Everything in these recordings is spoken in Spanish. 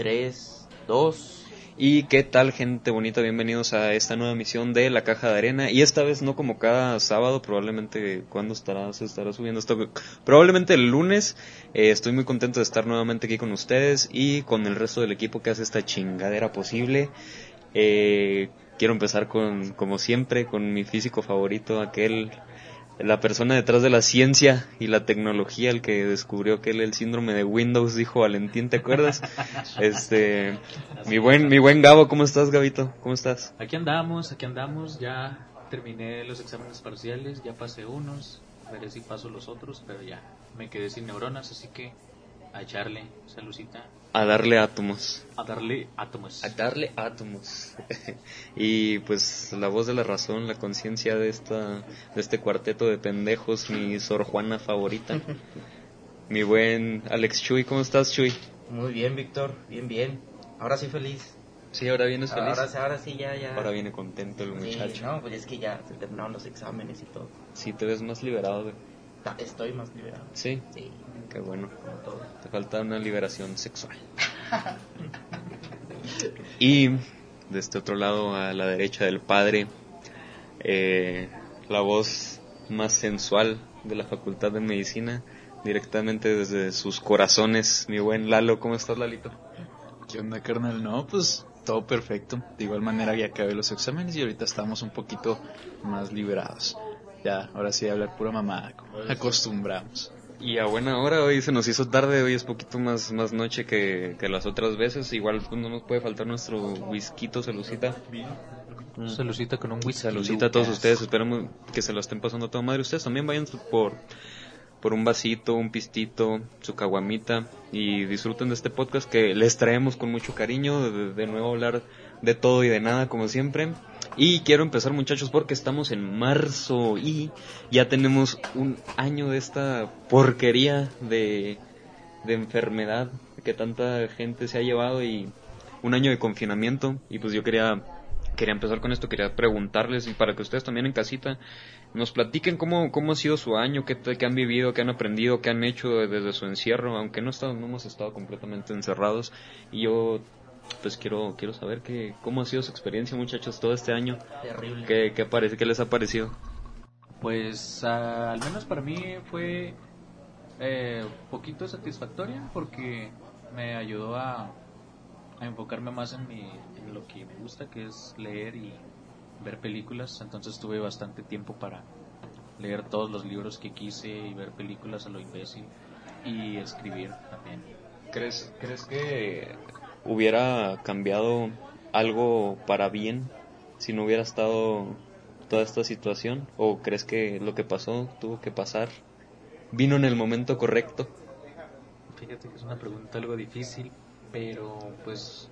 3, 2. ¿Y qué tal, gente bonita? Bienvenidos a esta nueva emisión de La Caja de Arena. Y esta vez no como cada sábado, probablemente, ¿cuándo estará? Se estará subiendo esto. Probablemente el lunes. Eh, estoy muy contento de estar nuevamente aquí con ustedes y con el resto del equipo que hace esta chingadera posible. Eh, quiero empezar con, como siempre, con mi físico favorito, aquel la persona detrás de la ciencia y la tecnología, el que descubrió que él el síndrome de Windows, dijo Valentín, ¿te acuerdas? este, mi buen, mi buen Gabo, ¿cómo estás, Gabito? ¿Cómo estás? Aquí andamos, aquí andamos, ya terminé los exámenes parciales, ya pasé unos, veré si paso los otros, pero ya me quedé sin neuronas, así que a echarle, salucita. A darle átomos. A darle átomos. A darle átomos. y pues la voz de la razón, la conciencia de esta de este cuarteto de pendejos, mi Sor Juana favorita. mi buen Alex Chuy, ¿cómo estás, Chuy? Muy bien, Víctor, bien, bien. Ahora sí feliz. Sí, ahora vienes feliz. Ahora, ahora sí, ya, ya. Ahora viene contento el muchacho. Sí, no, pues es que ya se terminaron los exámenes y todo. Sí, te ves más liberado, güey. Estoy más liberado. Sí. Sí. Qué bueno. Te falta una liberación sexual. y de este otro lado, a la derecha del padre, eh, la voz más sensual de la Facultad de Medicina, directamente desde sus corazones, mi buen Lalo. ¿Cómo estás, Lalito? ¿Qué onda, carnal? No, pues todo perfecto. De igual manera ya acabé los exámenes y ahorita estamos un poquito más liberados. Ya, ahora sí hablar pura mamada, acostumbramos. Y a buena hora, hoy se nos hizo tarde, hoy es poquito más, más noche que, que las otras veces. Igual pues, no nos puede faltar nuestro whisky, celucita. Mm. Salucita con un whisky. Salucita a todos ustedes, esperamos que se lo estén pasando a toda madre. Ustedes también vayan por, por un vasito, un pistito, su caguamita y disfruten de este podcast que les traemos con mucho cariño. De, de nuevo hablar de todo y de nada, como siempre. Y quiero empezar muchachos porque estamos en marzo y ya tenemos un año de esta porquería de, de enfermedad que tanta gente se ha llevado y un año de confinamiento y pues yo quería quería empezar con esto, quería preguntarles y para que ustedes también en casita nos platiquen cómo, cómo ha sido su año, qué, qué han vivido, qué han aprendido, qué han hecho desde su encierro, aunque no, estado, no hemos estado completamente encerrados. Y yo pues quiero quiero saber que, cómo ha sido su experiencia, muchachos, todo este año. Terrible. ¿Qué, qué, parece, qué les ha parecido? Pues al menos para mí fue eh, poquito satisfactoria porque me ayudó a, a enfocarme más en, mi, en lo que me gusta, que es leer y ver películas. Entonces tuve bastante tiempo para leer todos los libros que quise y ver películas a lo imbécil y escribir también. ¿Crees, ¿crees que hubiera cambiado algo para bien si no hubiera estado toda esta situación? ¿O crees que lo que pasó tuvo que pasar? ¿Vino en el momento correcto? Fíjate que es una pregunta algo difícil, pero pues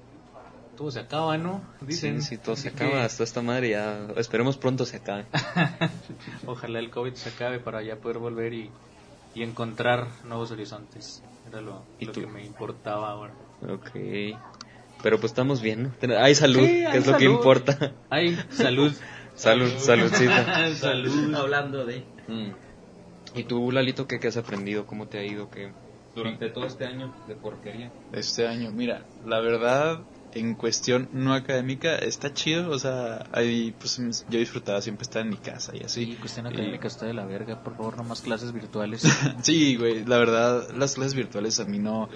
todo se acaba, ¿no? Dicen. Sí, sí todo se acaba, hasta esta madre ya, esperemos pronto se acabe. Ojalá el COVID se acabe para ya poder volver y, y encontrar nuevos horizontes. Era lo, ¿Y lo que me importaba ahora. Ok. Pero pues estamos bien, ¿no? Hay salud, Sí, que hay es lo que importa. Ay, salud. Salud, saludcita. salud. Hablando de. Mm. ¿Y tú, Lalito, qué, qué has aprendido? ¿Cómo te ha ido? ¿Qué? Durante todo este año de porquería. Este año, mira, la verdad, en cuestión no académica, está chido, o sea, ahí pues yo disfrutaba siempre estar en mi casa y Sí, así. cuestión Y- académica está de la verga. Por favor, no más clases virtuales. Sí, güey, la verdad, las clases virtuales a mí no,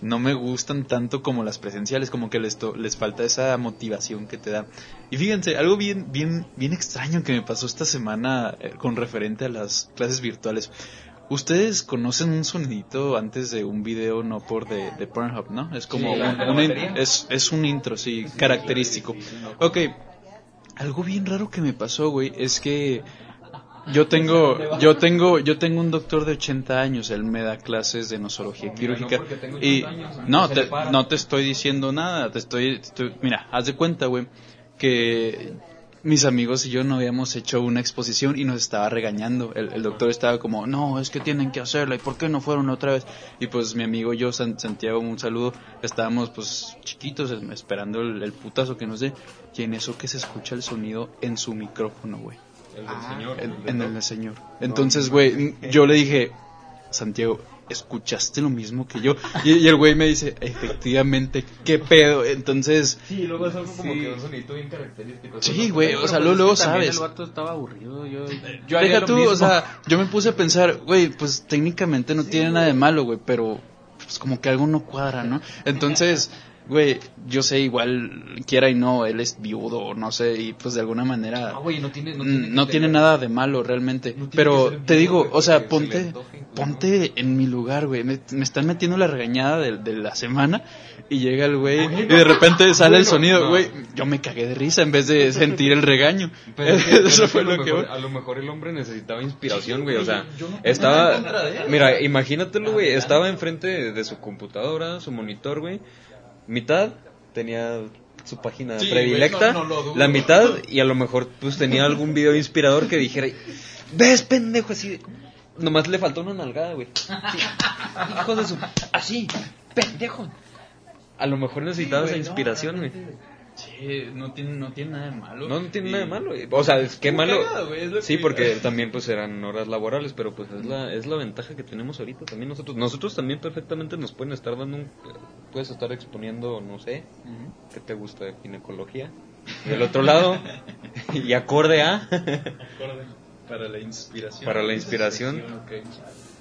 no me gustan tanto como las presenciales, como que les, to- les falta esa motivación que te da. Y fíjense, algo bien, bien, bien extraño que me pasó esta semana eh, con referente a las clases virtuales. Ustedes conocen un sonidito antes de un video, no por de, de Pornhub, ¿no? Es como Sí, un, es, es un intro, sí, característico. Ok, algo bien raro que me pasó, güey, es que yo tengo, yo tengo, yo tengo un doctor de 80 años, él me da clases de nosología quirúrgica y no te, no te estoy diciendo nada, te estoy, estoy- mira, haz de cuenta, güey, que mis amigos y yo no habíamos hecho una exposición y nos estaba regañando. El, el doctor estaba como, no, es que tienen que hacerla y por qué no fueron otra vez. Y pues mi amigo y yo, San- Santiago, un saludo, estábamos pues chiquitos em, esperando el, el putazo que nos dé. Y en eso que se escucha el sonido en su micrófono, güey. El del señor. En, en el del señor. Entonces, güey, yo le dije, Santiago, ¿escuchaste lo mismo que yo? Y, y el güey me dice, efectivamente, ¿qué pedo? Entonces, Sí, luego es algo como Sí. que un sonidito bien característico. sí, güey, o sea, luego, sabes. El vato estaba aburrido. Yo, yo haría Deja tú, mismo. o sea, yo me puse a pensar, güey, pues técnicamente no tiene nada de malo, güey, pero pues como que algo no cuadra, ¿no? Entonces, güey, yo sé, igual quiera y no, él es viudo, no sé, y pues de alguna manera No, güey, no tiene, no tiene, no que tiene tener- nada de malo realmente. No Pero te digo, o sea, se ponte, antoje ponte en mi lugar, güey. Me, me están metiendo la regañada de, de la semana y llega el güey y de repente sale el sonido, güey. Yo me cagué de risa en vez de sentir el regaño. Pero pero Eso fue lo que... a lo mejor el hombre necesitaba inspiración, güey, o sea, yo no tengo estaba, mira, imagínatelo, güey, estaba enfrente de su computadora, su monitor, güey, mitad tenía su página Sí, predilecta, no- no la mitad, y a lo mejor, pues, tenía algún video inspirador que dijera, ves, pendejo, así, de- nomás le faltó una nalgada, güey, Sí, hijo de su, así, pendejo, a lo mejor necesitaba esa inspiración, güey. Sí, no tiene, no tiene nada de malo. No, no tiene Y- nada de malo. O sea, es que Estuvo malo. cagado, es Sí, que- porque también pues eran horas laborales, pero pues es la es la ventaja que tenemos ahorita también nosotros. Nosotros también perfectamente nos pueden estar dando un puedes estar exponiendo, no sé, Ujú. ¿qué te gusta de ginecología? Del otro lado y acorde a Para la inspiración. Para la inspiración. Ok.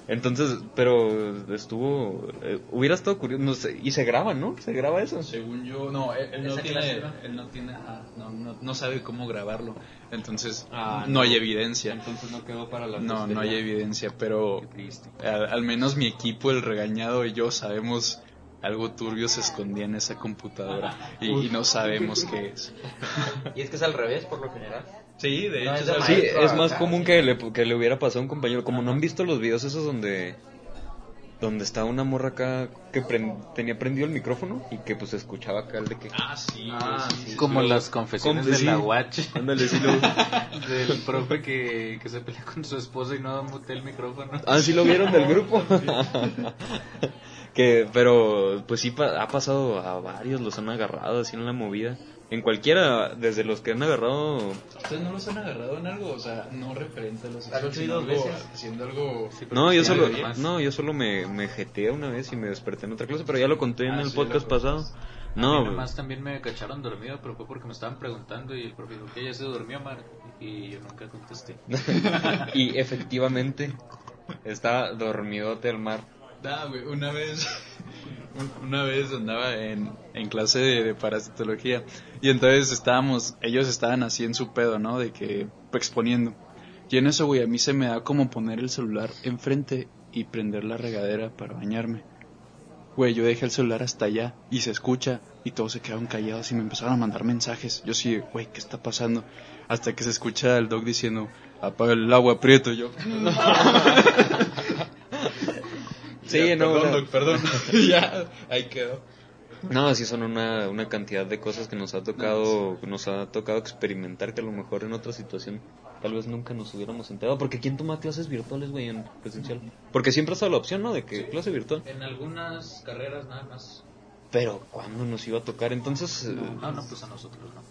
Entonces, pero estuvo eh, hubiera estado curioso, no sé, y se graba, ¿no? Se graba eso. Según yo, no, él, él no tiene, él no tiene, ajá, no, no, no sabe cómo grabarlo, entonces Ah, no, no. hay evidencia. Entonces no quedó para la No, no hay evidencia, pero Qué triste. al, al menos mi equipo, el regañado y yo sabemos algo turbio se escondía en esa computadora y, y no sabemos qué es. Y es que es al revés, por lo general. Sí, de No, hecho, es Sí, maestro es más común sí. que le, que le hubiera pasado a un compañero. Como no han visto los videos esos donde donde está una morra acá que tenía prendido el micrófono y que pues escuchaba acá el de que... Ah, sí, Ah, sí, sí. sí. Como las confesiones Con- de la Watch. Ándale, sí lo... Del profe que, que se pelea con su esposa y no mutea el micrófono. Ah, sí lo vieron del grupo. que, pero pues sí pa- ha pasado a varios, los han agarrado así en la movida. En cualquiera, desde los que han agarrado... ¿Ustedes no los han agarrado en algo? O sea, no referente a los algo- veces. haciendo algo... No, yo solo, además. no, yo solo me, me jeteé una vez y me desperté en otra clase, pero ya lo conté en Ah, el sí, podcast pasado. No, a mí nomás también me cacharon dormido, pero fue porque me estaban preguntando y el profe dijo que ya se durmió, Mar. Y yo nunca contesté. y efectivamente está dormidote el mar. Da, güey, una vez, una vez andaba en, en clase de, de parasitología y entonces estábamos, ellos estaban así en su pedo, ¿no? De que exponiendo. Y en eso, güey, a mí se me da como poner el celular enfrente y prender la regadera para bañarme. Güey, yo dejé el celular hasta allá y se escucha y todos se quedaron callados y me empezaron a mandar mensajes. Yo sí, güey, ¿qué está pasando? Hasta que se escucha el dog diciendo, apaga el agua prieto. Y yo, Sí, Ya, no, Perdón, no. Doc, perdón. ya, ahí quedó. No, sí son una, una cantidad de cosas que nos ha tocado, nos ha tocado experimentar que a lo mejor en otra situación tal vez nunca nos hubiéramos enterado. Porque ¿quién toma clases virtuales, güey, en presencial? Porque siempre ha estado la opción, ¿no? De que clase virtual. En algunas carreras nada más. Pero ¿cuándo nos iba a tocar? Entonces, eh, Ah, no, pues a nosotros no.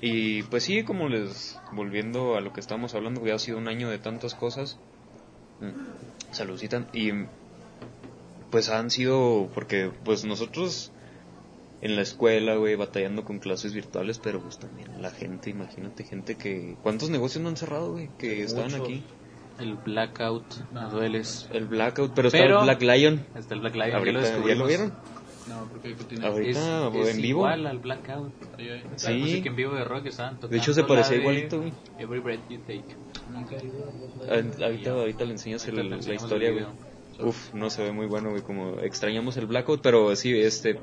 Y pues sí, como les volviendo a lo que estábamos hablando, que ha sido un año de tantas cosas. Mm, Saludcita. Y pues han sido, porque pues nosotros en la escuela, güey, batallando con clases virtuales, pero pues también la gente, imagínate, gente que... ¿Cuántos negocios no han cerrado, güey? Que estaban aquí. El blackout, me dueles. El Blackout, pero, está Pero- el Black Lion. Hasta el Black Lion, Ahorita, ya lo ¿ya lo vieron? No, porque continúa. Ahorita, Es, es en vivo. igual al blackout. Sí. La música en vivo de rock estaban tocando. De hecho, se parecía igualito, güey. Every breath you take. Nunca he ido. Ah, Ahorita, ahorita le enseñas el- Ahorita te la historia, el güey. Uf, no se ve muy bueno, güey, como extrañamos el blackout, pero sí, este...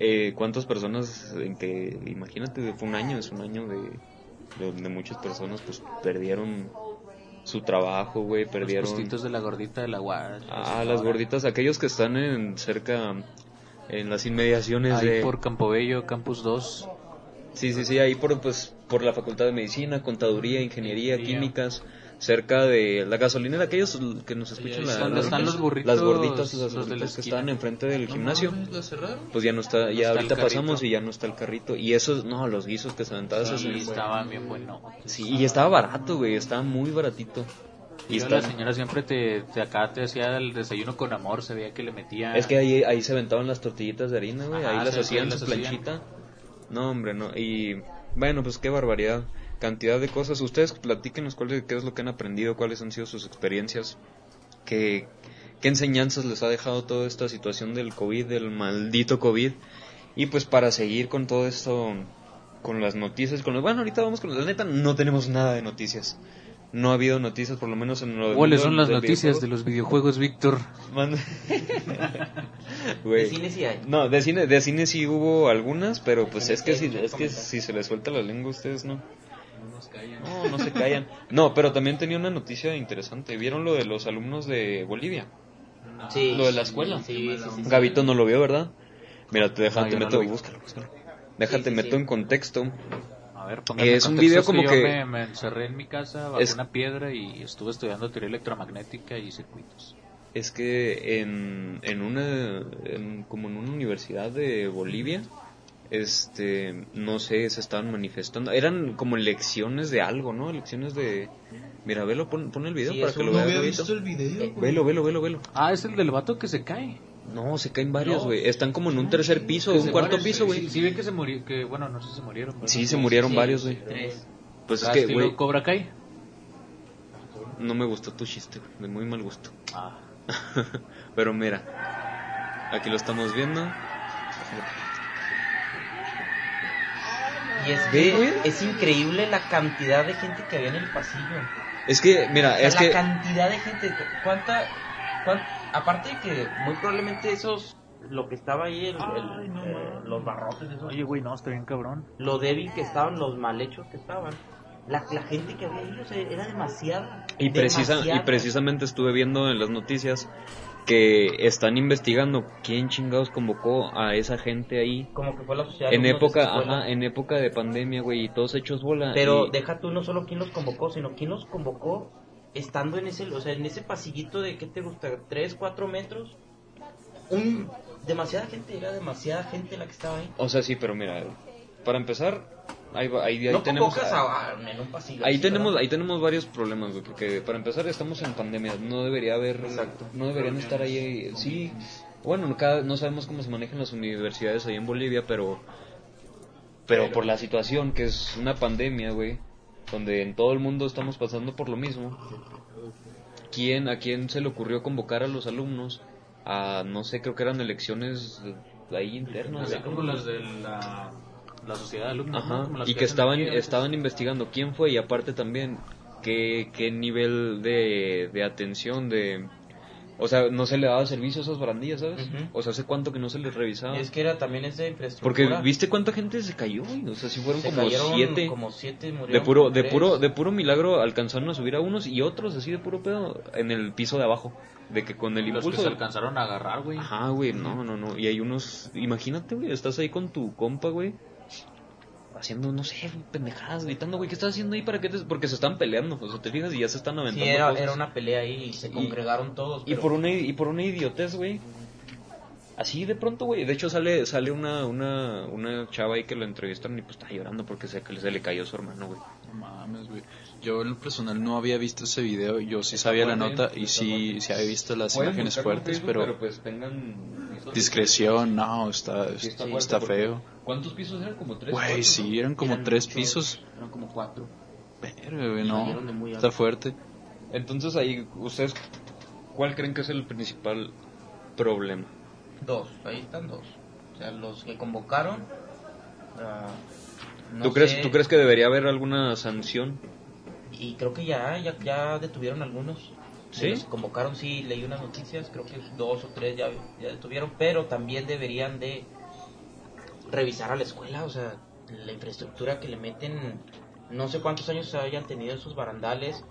Eh, ¿Cuántas personas en que, imagínate, fue un año, es un año de, de donde muchas personas pues perdieron su trabajo, güey, Los perdieron... puestitos de la gordita de la Watch. Ah, las gorditas, aquellos que están en cerca, en las inmediaciones Ahí de... por Campobello, Campus 2. Sí, sí, sí, ahí por, pues, por la Facultad de Medicina, Contaduría, Ingeniería. Químicas, cerca de la gasolinera, aquellos que nos escuchan, la- ¿Dónde las- están los burritos? Las gorditas, las Los de la gorditas que están enfrente del gimnasio. Pues ya no está, No ya está ahorita pasamos y ya no está el carrito. Y esos, no, los guisos que se aventaban, esos- Sí, estaban bien buenos. Sí, y estaba barato, güey, estaba muy baratito. Y la señora siempre te, te acá te hacía el desayuno con amor, se veía que le metía... Es que ahí, ahí se aventaban las tortillitas de harina, güey. Ahí las hacían en su planchita. No, hombre, no. Y bueno, pues qué barbaridad. Cantidad de cosas. Ustedes platíquenos cuál, qué es lo que han aprendido, cuáles han sido sus experiencias. Qué, qué enseñanzas les ha dejado toda esta situación del COVID, del maldito COVID. Y pues para seguir con todo esto, con las noticias, con los... Bueno, ahorita vamos con la neta, no tenemos nada de noticias. No ha habido noticias, por lo menos en lo ¿Cuáles son las noticias videojuego. de los videojuegos, Víctor? De cine sí hay. No, de cine, de cine sí hubo algunas, pero pues es que si, es que si se les suelta la lengua a ustedes no. No, no se callan. No, pero también tenía una noticia interesante. ¿Vieron lo de los alumnos de Bolivia? Sí. Lo de la escuela. Sí, sí, sí, sí. Gavito no lo vio, ¿verdad? Mira, te déjate No, yo no meto, lo vi. búscalo, búscalo. Déjate Sí, sí, meto sí. en contexto. A ver, Es un video como yo que- Me, me encerré en mi casa bajo Es- una piedra y estuve estudiando teoría electromagnética y circuitos. Es que en, en una, en- como en una universidad de Bolivia, este, no sé, se estaban manifestando. Eran como lecciones de algo, ¿no? Lecciones de... Mira, velo, pon, pon el video Sí, para que lo no veas. había Gabito. el video, Velo, velo, velo, velo. Ah, es el del vato que se cae. No, se caen varios, No. güey. Están como en un tercer piso, un cuarto piso, güey. Sí, sí ven que se murió, que bueno, no sé si se murieron. pero- Sí, se murieron Sí, varios, güey. Tres. Pues es Ah, que, güey, Cobra Kai. no me gustó tu chiste, güey. De muy mal gusto. Ah, Pero mira, aquí lo estamos viendo. Y es, que güey. es increíble la cantidad de gente que había en el pasillo. Es que, mira, O sea, es la que... cantidad de gente. ¿Cuánta, cuán- Aparte de que muy probablemente esos. Lo que estaba ahí, el- el- eh, los barrotes, esos, oye, güey, no, está bien cabrón. lo débil que estaban, los mal hechos que estaban. La, la gente que había ahí, o sea, era demasiada. Y, precisa, y precisamente estuve viendo en las noticias que están investigando quién chingados convocó a esa gente ahí Como que fue la sociedad. en época, ajá, en época de pandemia, güey, y todos hechos bola. Pero y- deja tú no solo quién los convocó, sino quién los convocó estando en ese, o sea, en ese pasillito de, ¿qué te gusta? ¿Tres, cuatro metros? Un, demasiada gente, era demasiada gente la que estaba ahí. O sea, sí, pero mira, para empezar, ahí, ahí, ahí no tenemos... convocas a, a- en un pasillo. Ahí así, tenemos, ¿verdad? ahí tenemos varios problemas, güey, porque para empezar estamos en pandemia, no debería haber, Exacto. no deberían estar ahí, sí, bueno, no cada- no sabemos cómo se manejan las universidades ahí en Bolivia, pero, pero por la situación que es una pandemia, güey, donde en todo el mundo estamos pasando por lo mismo, ¿quién, a quién se le ocurrió convocar a los alumnos a, no sé, creo que eran elecciones ahí internas, Así como las de la, la sociedad de alumnos. ¿no? Ajá, las y que hacen estaban, estaban investigando quién fue y aparte también qué, qué nivel de, de atención, de... O sea, no se le daba servicio a esas barandillas, ¿sabes? Ujú. O sea, ¿hace cuánto que no se les revisaba? Es que era también esa infraestructura. Porque, ¿viste cuánta gente se cayó? O sea, sí fueron Se como siete. Como siete murieron De puro, de tres. puro, de puro milagro alcanzaron a subir a unos y otros así de puro pedo en el piso de abajo. De que con el Los que impulso... se del- alcanzaron a agarrar, güey. Ajá, güey, no, no, no. Y hay unos, imagínate, güey, estás ahí con tu compa, güey, haciendo, no sé, pendejadas, gritando, güey, ¿qué estás haciendo ahí para qué te...? Porque se están peleando, o sea, te fijas y ya se están aventando Sí, era, cosas. era una pelea ahí y se Y- congregaron todos. Y pero- por una, y por una idiotez, güey. Así de pronto, güey. De hecho sale sale una, una, una chava ahí que lo entrevistaron y pues está llorando porque se, se le cayó su hermano, güey. No mames, güey. Yo en lo personal no había visto ese video. Yo sí sabía la nota y sí, sí había visto las Pueden imágenes fuertes, Facebook, pero, pues tengan... discreción, no, está, Sí, está, fuerte está porque- feo. ¿Cuántos pisos eran? Como tres. Güey, sí, eran como Eran tres muchos, pisos. Eran como cuatro. De no, está fuerte. Entonces ahí, ¿ustedes cuál creen que es el principal problema? Dos, ahí están dos. O sea, los que convocaron. ah, no ¿Tú, crees, sé, ¿Tú crees que debería haber alguna sanción? Y creo que ya, ya, ya detuvieron algunos. ¿Sí? Los convocaron, sí, leí unas noticias, creo que dos o tres ya, ya detuvieron, pero también deberían de revisar a la escuela, o sea, la infraestructura que le meten, no sé cuántos años hayan tenido esos barandales,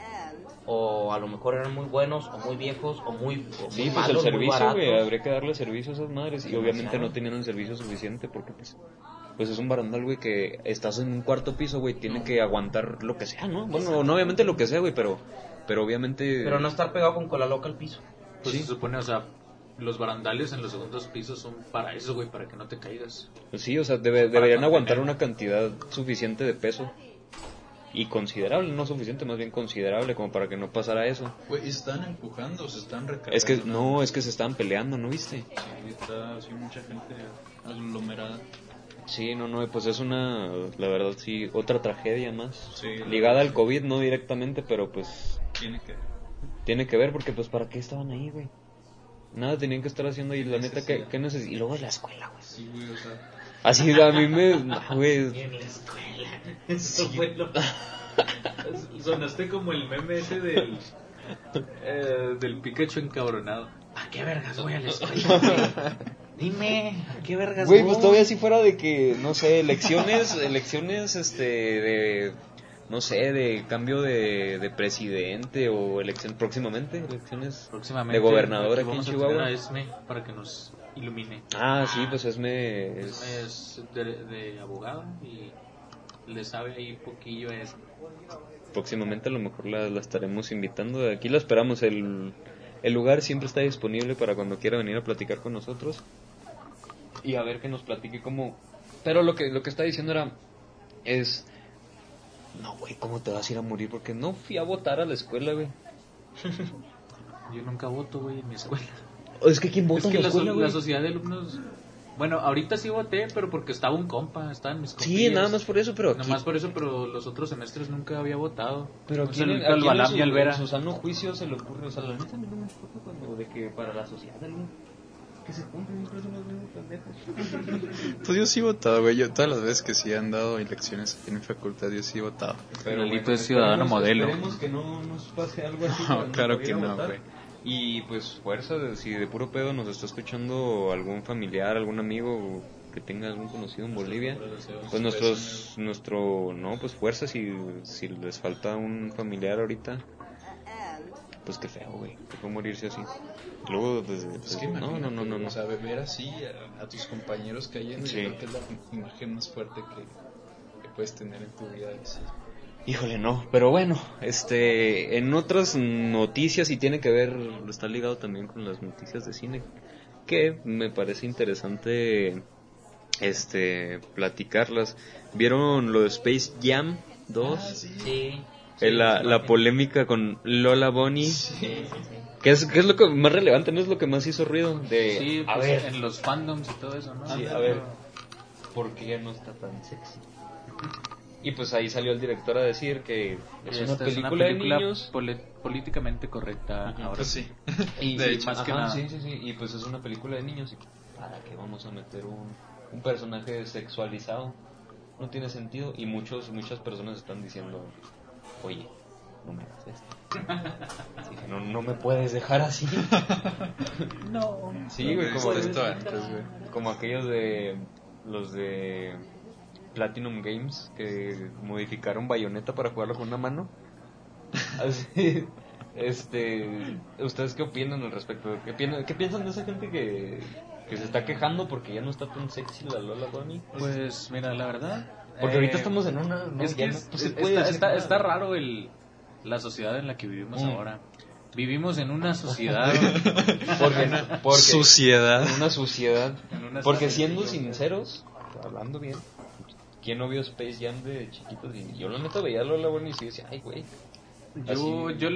o a lo mejor eran muy buenos, o muy viejos, o muy, o Sí, muy pues malos, el servicio, güey, habría que darle servicio a esas madres y obviamente no tenían el servicio suficiente porque pues pues es un barandal, güey, que estás en un cuarto piso, güey, tiene que aguantar lo que sea, ¿no? Bueno, no obviamente lo que sea, güey, pero pero obviamente Pero no estar pegado con cola loca al piso. Pues Sí. se supone, o sea, los barandales en los segundos pisos son para eso, güey, para que no te caigas. Pues sí, o sea, debe- deberían mantener. aguantar una cantidad suficiente de peso. Y considerable, no suficiente, más bien considerable como para que no pasara eso. Güey, están empujando, se están recargando. Es que no, es que se estaban peleando, ¿no viste? Sí, está así mucha gente aglomerada. Sí, no, no, pues es una, la verdad sí, otra tragedia más. Sí, Ligada al COVID, no directamente, pero pues Tiene que. tiene que ver porque pues para qué estaban ahí, güey. Nada tenían que estar haciendo y la neta que, Necesidad. que neces- Y luego de la escuela, güey. Sí, güey, o sea. Así a mí me, no, güey. En la escuela. Eso fue lo- Sonaste como el meme ese del, eh, del Pikachu encabronado. ¿A qué vergas voy a la escuela? güey? Dime, ¿a qué vergas Güey, voy? pues todavía si fuera de que, no sé, elecciones, elecciones, este, de, no sé, de cambio de, de presidente o elección próximamente, elecciones Próximamente. de gobernador aquí en Chihuahua. a Esme para que nos ilumine. Ah, sí, pues Esme es, es de, de abogado y le sabe ahí poquillo a Esme. próximamente a lo mejor la, la estaremos invitando. Aquí la esperamos, el, el lugar siempre está disponible para cuando quiera venir a platicar con nosotros. Y a ver que nos platique cómo... Pero lo que, lo que está diciendo era, es... No, güey, ¿cómo te vas a ir a morir? Porque no fui a votar a la escuela, güey. Yo nunca voto, güey, en mi escuela. Es que ¿quién vota Es que en la la, so- escuela, la sociedad de alumnos... Bueno, ahorita sí voté, pero porque estaba un compa, estaban mis Sí, compillas. nada más por eso, pero... Nada más por eso, pero los otros semestres nunca había votado. Pero O sea, aquí el, el aquí en Balam su, sano juicio se le ocurre, o sea, la neta a mí no me importa cuando de que para la sociedad algún que se. Pues yo sí he votado, güey. Yo, todas las veces que sí han dado elecciones en mi facultad, yo sí he votado. Pero Maldito es ciudadano modelo. Esperemos que no nos pase algo así. No, claro que a no, votar. güey. Y pues fuerza, si de puro pedo nos está escuchando algún familiar, algún amigo que tenga algún conocido en Bolivia, pues nuestros, nuestro, no, pues fuerza si, si les falta un familiar ahorita, pues qué feo, güey, qué feo morirse así. Luego desde, Pues que desde- no, no, no, no, no. O sea, ver así a, a tus compañeros cayendo, Sí. yo creo que es la imagen más fuerte que, que puedes tener en tu vida. Híjole, no, pero bueno, este, en otras noticias y tiene que ver, está ligado también con las noticias de cine, que me parece interesante, este, platicarlas. ¿Vieron lo de Space Jam 2? Sí. Eh, la, la polémica con Lola Bunny. ¿Qué es, ¿Qué es lo que más relevante? ¿No es lo que más hizo ruido? De, Sí, a pues, ver, en los fandoms y todo eso, ¿no? Sí, a ver. ¿por qué ya no está tan sexy? Y pues ahí salió el director a decir que es una Esta película, de niños. políticamente correcta Ujú. ahora. Pues sí. Y, De y- hecho, más que ajá, nada. Sí, sí, sí. Y pues es una película de niños. ¿Y para qué vamos a meter un, un personaje sexualizado? No tiene sentido. Y muchos muchas personas están diciendo, oye, no me hagas esto. No, no me puedes dejar así. No. Sí, güey, como, he visto antes, güey. como aquellos de los de Platinum Games que modificaron Bayonetta para jugarlo con una mano. Así, este, ¿ustedes qué opinan al respecto? ¿Qué, piensan- qué piensan de esa gente que, que se está quejando porque ya no está tan sexy la Lola Bunny? Pues mira, la verdad. Porque eh, ahorita estamos en una... no, es que ya no- es- no se es- puede está, raro el, la sociedad en la que vivimos Mm. ahora. Vivimos en una sociedad. Porque, porque Suciedad. en una suciedad. en una Porque siendo sinceros, hablando bien, ¿quién no vio Space Jam de chiquitos? Y yo la neta veía a Lola Bunny y sí decía, ay, güey. Yo, Así- yo,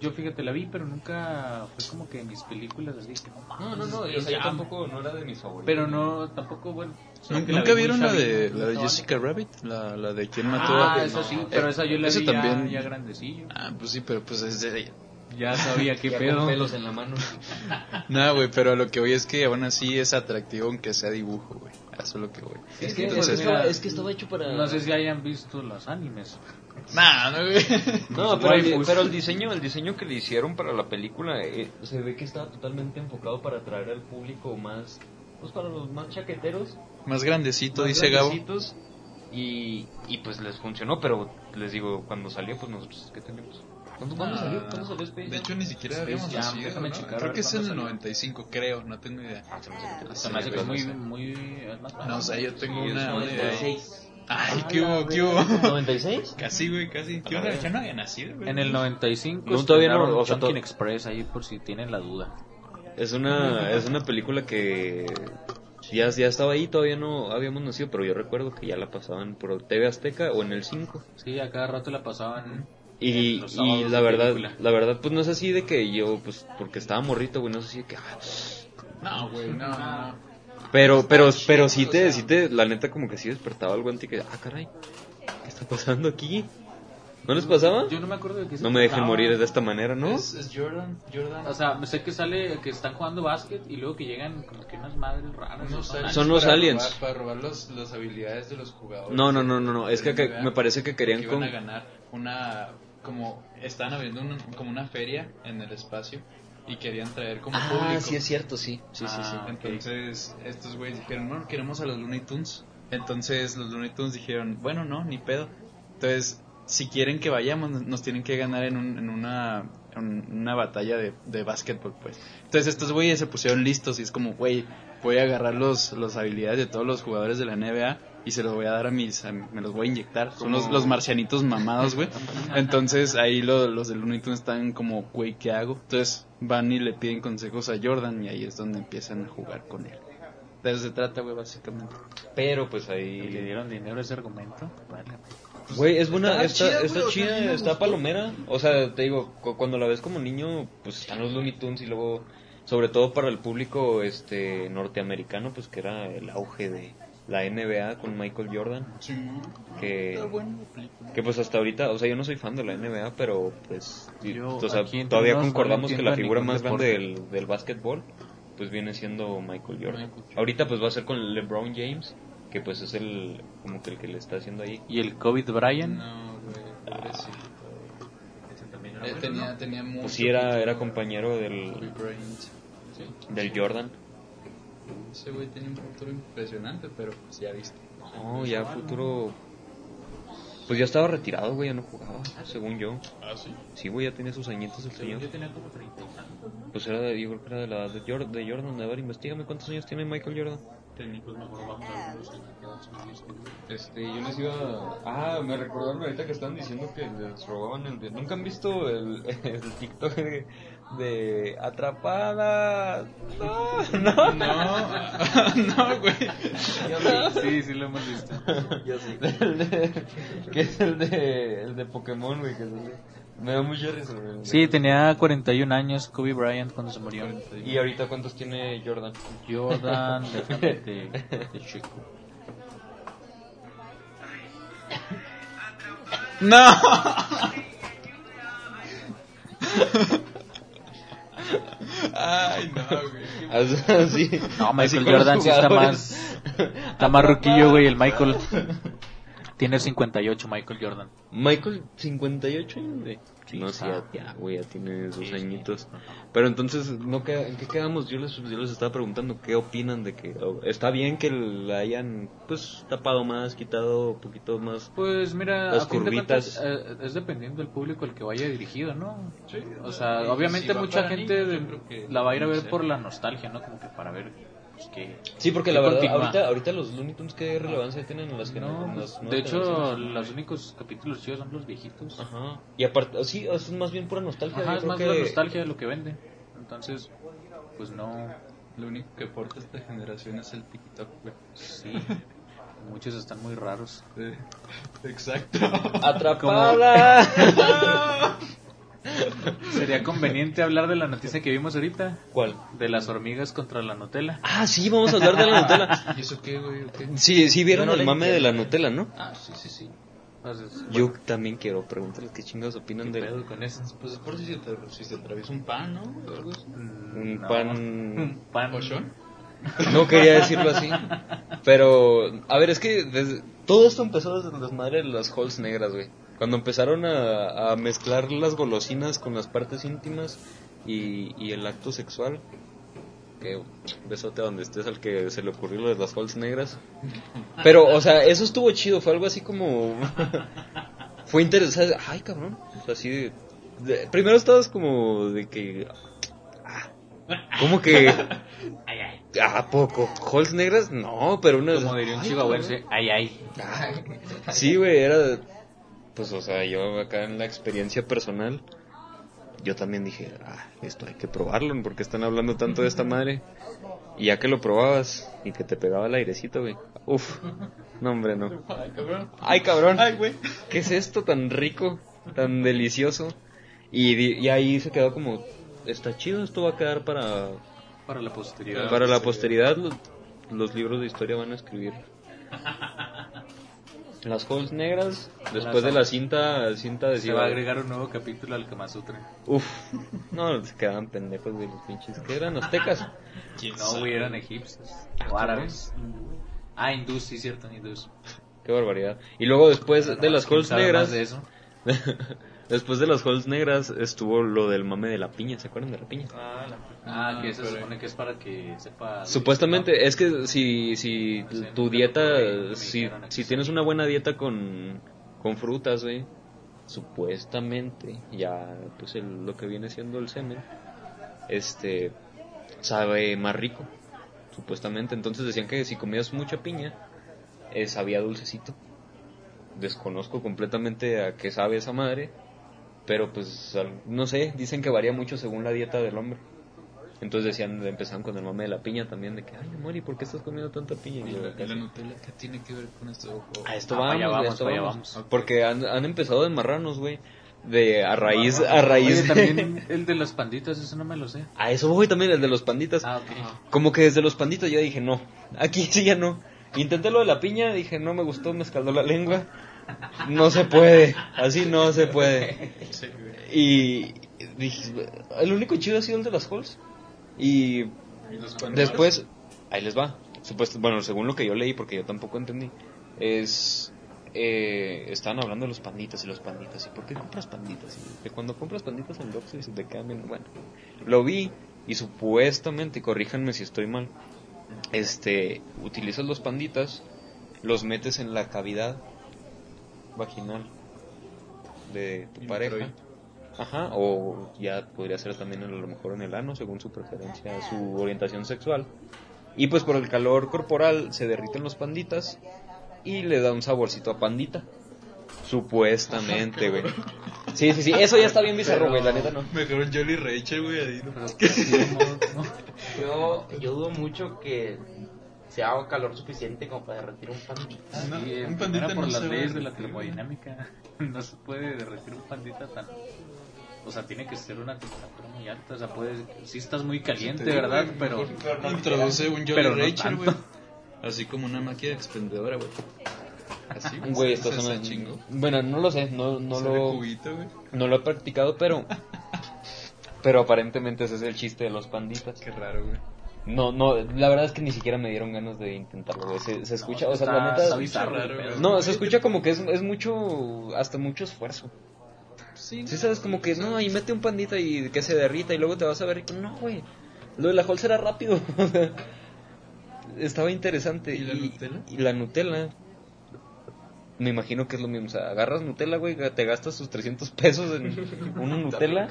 yo fíjate, la vi, pero nunca fue como que mis películas así que no No, no, no, o sea, yo tampoco no era de mis favoritos. Pero no, tampoco, bueno. ¿Nunca, que la vieron la de, la de No, Jessica Rabbit? La, la de quién mató a... Ah, esa sí, pero esa yo la vi ya- también. ya, grandecillo. Ah, pues sí, pero pues es de... Ya sabía qué Ya pedo. con pelos en la mano. Nada, güey, pero a lo que voy es que aún así es atractivo aunque sea dibujo, güey. Eso es lo que voy. Es que, Entonces, es, que estaba, mira, es que estaba hecho para... No sé si hayan visto los animes. Nah, no, güey. No, pero el, pero el diseño, el diseño que le hicieron para la película eh, se ve que estaba totalmente enfocado para atraer al público más, pues para los más chaqueteros, Más grandecito, más dice Gabo. y, y pues les funcionó, pero les digo, cuando salió, pues nosotros, ¿qué tenemos? ¿Cuándo, ¿cuándo salió? ¿Cuándo salió Space Ah, De Jam? hecho, ni siquiera Space habíamos Jam, nacido, déjame ¿no? checar Creo que es en el salió. 95, creo, no tengo idea. Ah, se me hace que- que es muy, no sé. muy, No sé, yo tengo una... una idea. 96. Ay, ¿qué hubo, qué hubo? ¿96? Casi, güey, casi. ¿Qué onda? Yo no había nacido, güey. En el 95 No, todavía no, o sea, Chunkin Express ahí por si tienen la duda. Es una, es una película que Ya, ya estaba ahí, todavía no habíamos nacido, pero yo recuerdo que ya la pasaban por TV Azteca o en el 5. Sí, a cada rato la pasaban. Y, Los y la verdad, película. la verdad, pues no es así de que yo, pues, porque estaba morrito, güey, no es así de que, ah, No, güey, no, no. pero, pero, pero sí te, sí te, la neta como que sí despertaba algo en ti que, ah, caray, ¿qué está pasando aquí? ¿No les pasaba? Yo no me acuerdo de qué se No me dejen trataba. morir de esta manera, ¿no? Es, es Jordan, Jordan. O sea, sé que sale que están jugando básquet y luego que llegan como que unas madres raras. ¿no? aliens Son los para aliens. robar- para robar los, las habilidades de los jugadores. No, no, no, no, no, es que, que me parece que querían que iban con... a ganar una como estaban abriendo un- como una feria en el espacio y querían traer como Ah, público. sí es cierto, sí, sí, sí, sí. Ah, Entonces, estos güeyes dijeron, no, queremos a los Looney Tunes. Entonces, los Looney Tunes dijeron, bueno, no, ni pedo. Entonces, si quieren que vayamos, nos- tienen que ganar en, un- en una, en una batalla de, de básquetbol, pues. Entonces, estos güeyes se pusieron listos y es como, güey, voy a agarrar los, las habilidades de todos los jugadores de la NBA y se los voy a dar a mis, a- me los voy a inyectar. Son los, los marcianitos mamados, güey. Entonces, ahí lo- los de Looney Tunes están como, güey, ¿qué hago? Entonces, van y le piden consejos a Jordan y ahí es donde empiezan a jugar con él. De eso se trata, güey, básicamente. Pero pues Y le ahí... dieron dinero a ese argumento. Vale. Güey, es buena, Está está, chida, está güey, o sea, chida, está palomera. O sea, te digo, cu- cuando la ves como niño, pues están los Looney Tunes y luego, sobre todo para el público este norteamericano, pues que era el auge de la NBA con Michael Jordan. Que, que pues hasta ahorita, o sea, yo no soy fan de la NBA, pero pues, Yo o sea, todavía no concordamos que la figura más grande del, del básquetbol, pues viene siendo Michael Jordan. Michael Jordan. Ahorita pues va a ser con LeBron James, que pues es el, como que el que le está haciendo ahí. Y el COVID Brian. No, güey. Ese también era Él bueno, tenía, ¿no? tenía mucho Pues sí, era, era compañero Kobe del, del Jordan. Ese güey tenía un futuro impresionante, pero pues ya viste. No, ya futuro. Pues ya estaba retirado, güey, ya no jugaba, según yo. Ah, sí. Sí, güey, ya tenía sus añitos el señor. Yo tenía como 30 y tantos, ¿no? Pues era de, yo creo que era de la edad de Jordan. De Jordan. A ver, investigame cuántos años tiene Michael Jordan. Técnicos mejor Este, yo les iba. Ah, me recordaron ahorita que estaban diciendo que les robaban el de. ¿Nunca han visto el, el TikTok de, de Atrapada? No, no. No, no, güey. Sí, sí lo hemos visto. Yo sí. El de- que es el de, el de Pokémon, güey. Que sale. me da mucha risa, güey. Sí, tenía 41 años Kobe Bryant cuando se murió. ¿Y ahorita cuántos tiene Jordan? Jordan, déjame te, te checo. No. Ay, no, güey. Así, No, Michael Jordan sí está más, está más ruquillo, güey, el Michael. Tiene 58 Michael Jordan. Michael, 58 años, güey. Sí, no, sí, ya, ya, güey, ya tiene sus Sí, sí. añitos. Pero entonces, ¿no queda- ¿en qué quedamos? Yo les, yo les estaba preguntando qué opinan de que oh, está bien que la hayan, pues, tapado más, quitado un poquito más. Pues mira, Las a fin de curvitas. cuentas, eh, es dependiendo del público al que vaya dirigido, ¿no? Sí, O sea, obviamente si mucha gente niños, de- yo creo que la va a ir a ver por la nostalgia, ¿no? Como que para ver pues, que... Sí, porque que la verdad, continúa. ahorita, ahorita los Looney Tunes, ¿qué relevancia tienen en las que No, pues, de hecho, los únicos capítulos chidos son los viejitos. Ajá. Y aparte, sí, es más bien pura nostalgia. Ajá, es más que... la nostalgia de lo que vende. Entonces, pues no, Lo único que aporta esta generación es el TikTok, güey. sí. Muchos están muy raros. Sí. Exacto. ¡Atrapada! Sería conveniente hablar de la noticia que vimos ahorita, ¿Cuál? de las hormigas contra la Nutella. Ah, sí, vamos a hablar de la Nutella. ¿Y eso qué, güey? Sí, sí vieron no el mame de la Nutella, ¿no? Ah, sí, sí, sí. Entonces, Yo también quiero preguntarles qué chingados opinan ¿qué de pedo con eso? Pues es por si se, te, si se atraviesa un pan, ¿no? Así. un No. pan. Un pan. No quería decirlo así. Pero, a ver, es que desde- todo esto empezó desde el desmadre de las halls negras, güey. Cuando empezaron a, a mezclar las golosinas con las partes íntimas y, y el acto sexual. Que besote donde estés al que se le ocurrió lo de las halls negras. Pero, o sea, eso estuvo chido. Fue algo así como. fue interesante. Ay, cabrón. O sea, así de, de- Primero estabas como de que. ah, ¿Cómo que.? ¿A poco? ¿Halls negras? No, pero una. Como diría un chihuahuense, ay. Ay, Sí, güey, era. Pues, o sea, yo acá en la experiencia personal, yo también dije, ah, esto hay que probarlo, porque están hablando tanto de esta madre. Y ya que lo probabas y que te pegaba el airecito, güey. Uf, no hombre, no. Ay, cabrón. Ay, cabrón. Ay, güey. ¿Qué es esto tan rico, tan delicioso? Y, di- y ahí se quedó como, está chido, esto va a quedar para, Para la posteridad. para la posteridad. Los, los libros de historia van a escribir. Las holes negras, después de la cinta, cinta de Se va a agregar un nuevo capítulo al Kama Sutra. Uf, no, se quedaban pendejos, güey, los pinches. ¿Qué eran? ¿Aztecas? No, güey, eran egipcios. O árabes. Ah, hindús, sí, cierto, hindús. Qué barbaridad. Y luego después de las ¿Quién holes negras, de eso? después de las holes negras estuvo lo del mame de la piña, ¿se acuerdan de la piña? Ah, la- Ah, que se supone que es para que sepa... Supuestamente, es que si, si Sí, tu dieta, si, si tienes una buena dieta con, con frutas, güey, supuestamente, ya, pues el- lo que viene siendo el semen, este, sabe más rico, supuestamente. Entonces decían que si comías mucha piña, eh, sabía dulcecito. Desconozco completamente a qué sabe esa madre, pero pues, no sé, dicen que varía mucho según la dieta del hombre. Entonces decían, empezaban con el mame de la piña también, de que, ay, amor, ¿y por qué estás comiendo tanta piña? ¿Y la. Nutella qué tiene que ver con esto? A esto Ah, vamos, allá a esto allá vamos. vamos. Porque han, han empezado de marranos, güey. De a raíz, a raíz Oye, también el de las panditas, eso no me lo sé. A eso voy también, el de los panditas. Ah, ok. Como que desde los panditas yo dije, no, aquí sí ya no. Intenté lo de la piña, dije, no me gustó, me escaldó la lengua. No se puede, así no se puede. Y dije, el único chido ha sido el de las halls. Y después, ahí les va. Supuesto, bueno, según lo que yo leí, porque yo tampoco entendí, es... Eh, estaban hablando de los panditas y los panditas. ¿Y por qué compras panditas? Y cuando compras panditas en Oxxo y se te quedan bien- Bueno, lo vi y supuestamente, corríjanme si estoy mal, este, utilizas los panditas, los metes en la cavidad vaginal de tu pareja. Ajá, o ya podría ser también a lo mejor en el ano, según su preferencia, su orientación sexual. Y pues por el calor corporal se derriten los panditas y le da un saborcito a pandita. Supuestamente, güey. Sí, sí, sí, eso ya está bien bizarro, güey, la neta no. Mejor Jolly Rachel, güey, ahí. ¿no? Yo, yo dudo mucho que sea calor suficiente como para derretir un pandita. No, Sí, un pandita por no las se leyes de la termodinámica no se puede derretir un pandita tan o sea tiene que ser una temperatura muy alta o sea puede si estás muy caliente verdad pero Introduce un Jolly Rachel, güey. Así como una máquina expendedora, güey. Así, Güey, se- esto se- suena... se chingó. Bueno, no lo sé, no, no lo... cubito. No lo he practicado, pero... Pero aparentemente ese es el chiste de los panditas. Qué raro, güey. No, no, la verdad es que ni siquiera me dieron ganas de intentarlo, güey. Se, se escucha, o sea, la neta... está bizarro, raro. No, se escucha como que es, es mucho, hasta mucho esfuerzo. Sí, Sí, sabes, como que, no, y mete un pandita y que se derrita y luego te vas a ver y no, güey. Lo de la Halls era rápido. Estaba interesante. ¿Y la Nutella? Y la Nutella. Me imagino que es lo mismo. O sea, agarras Nutella, güey, te gastas tus 300 pesos en una Nutella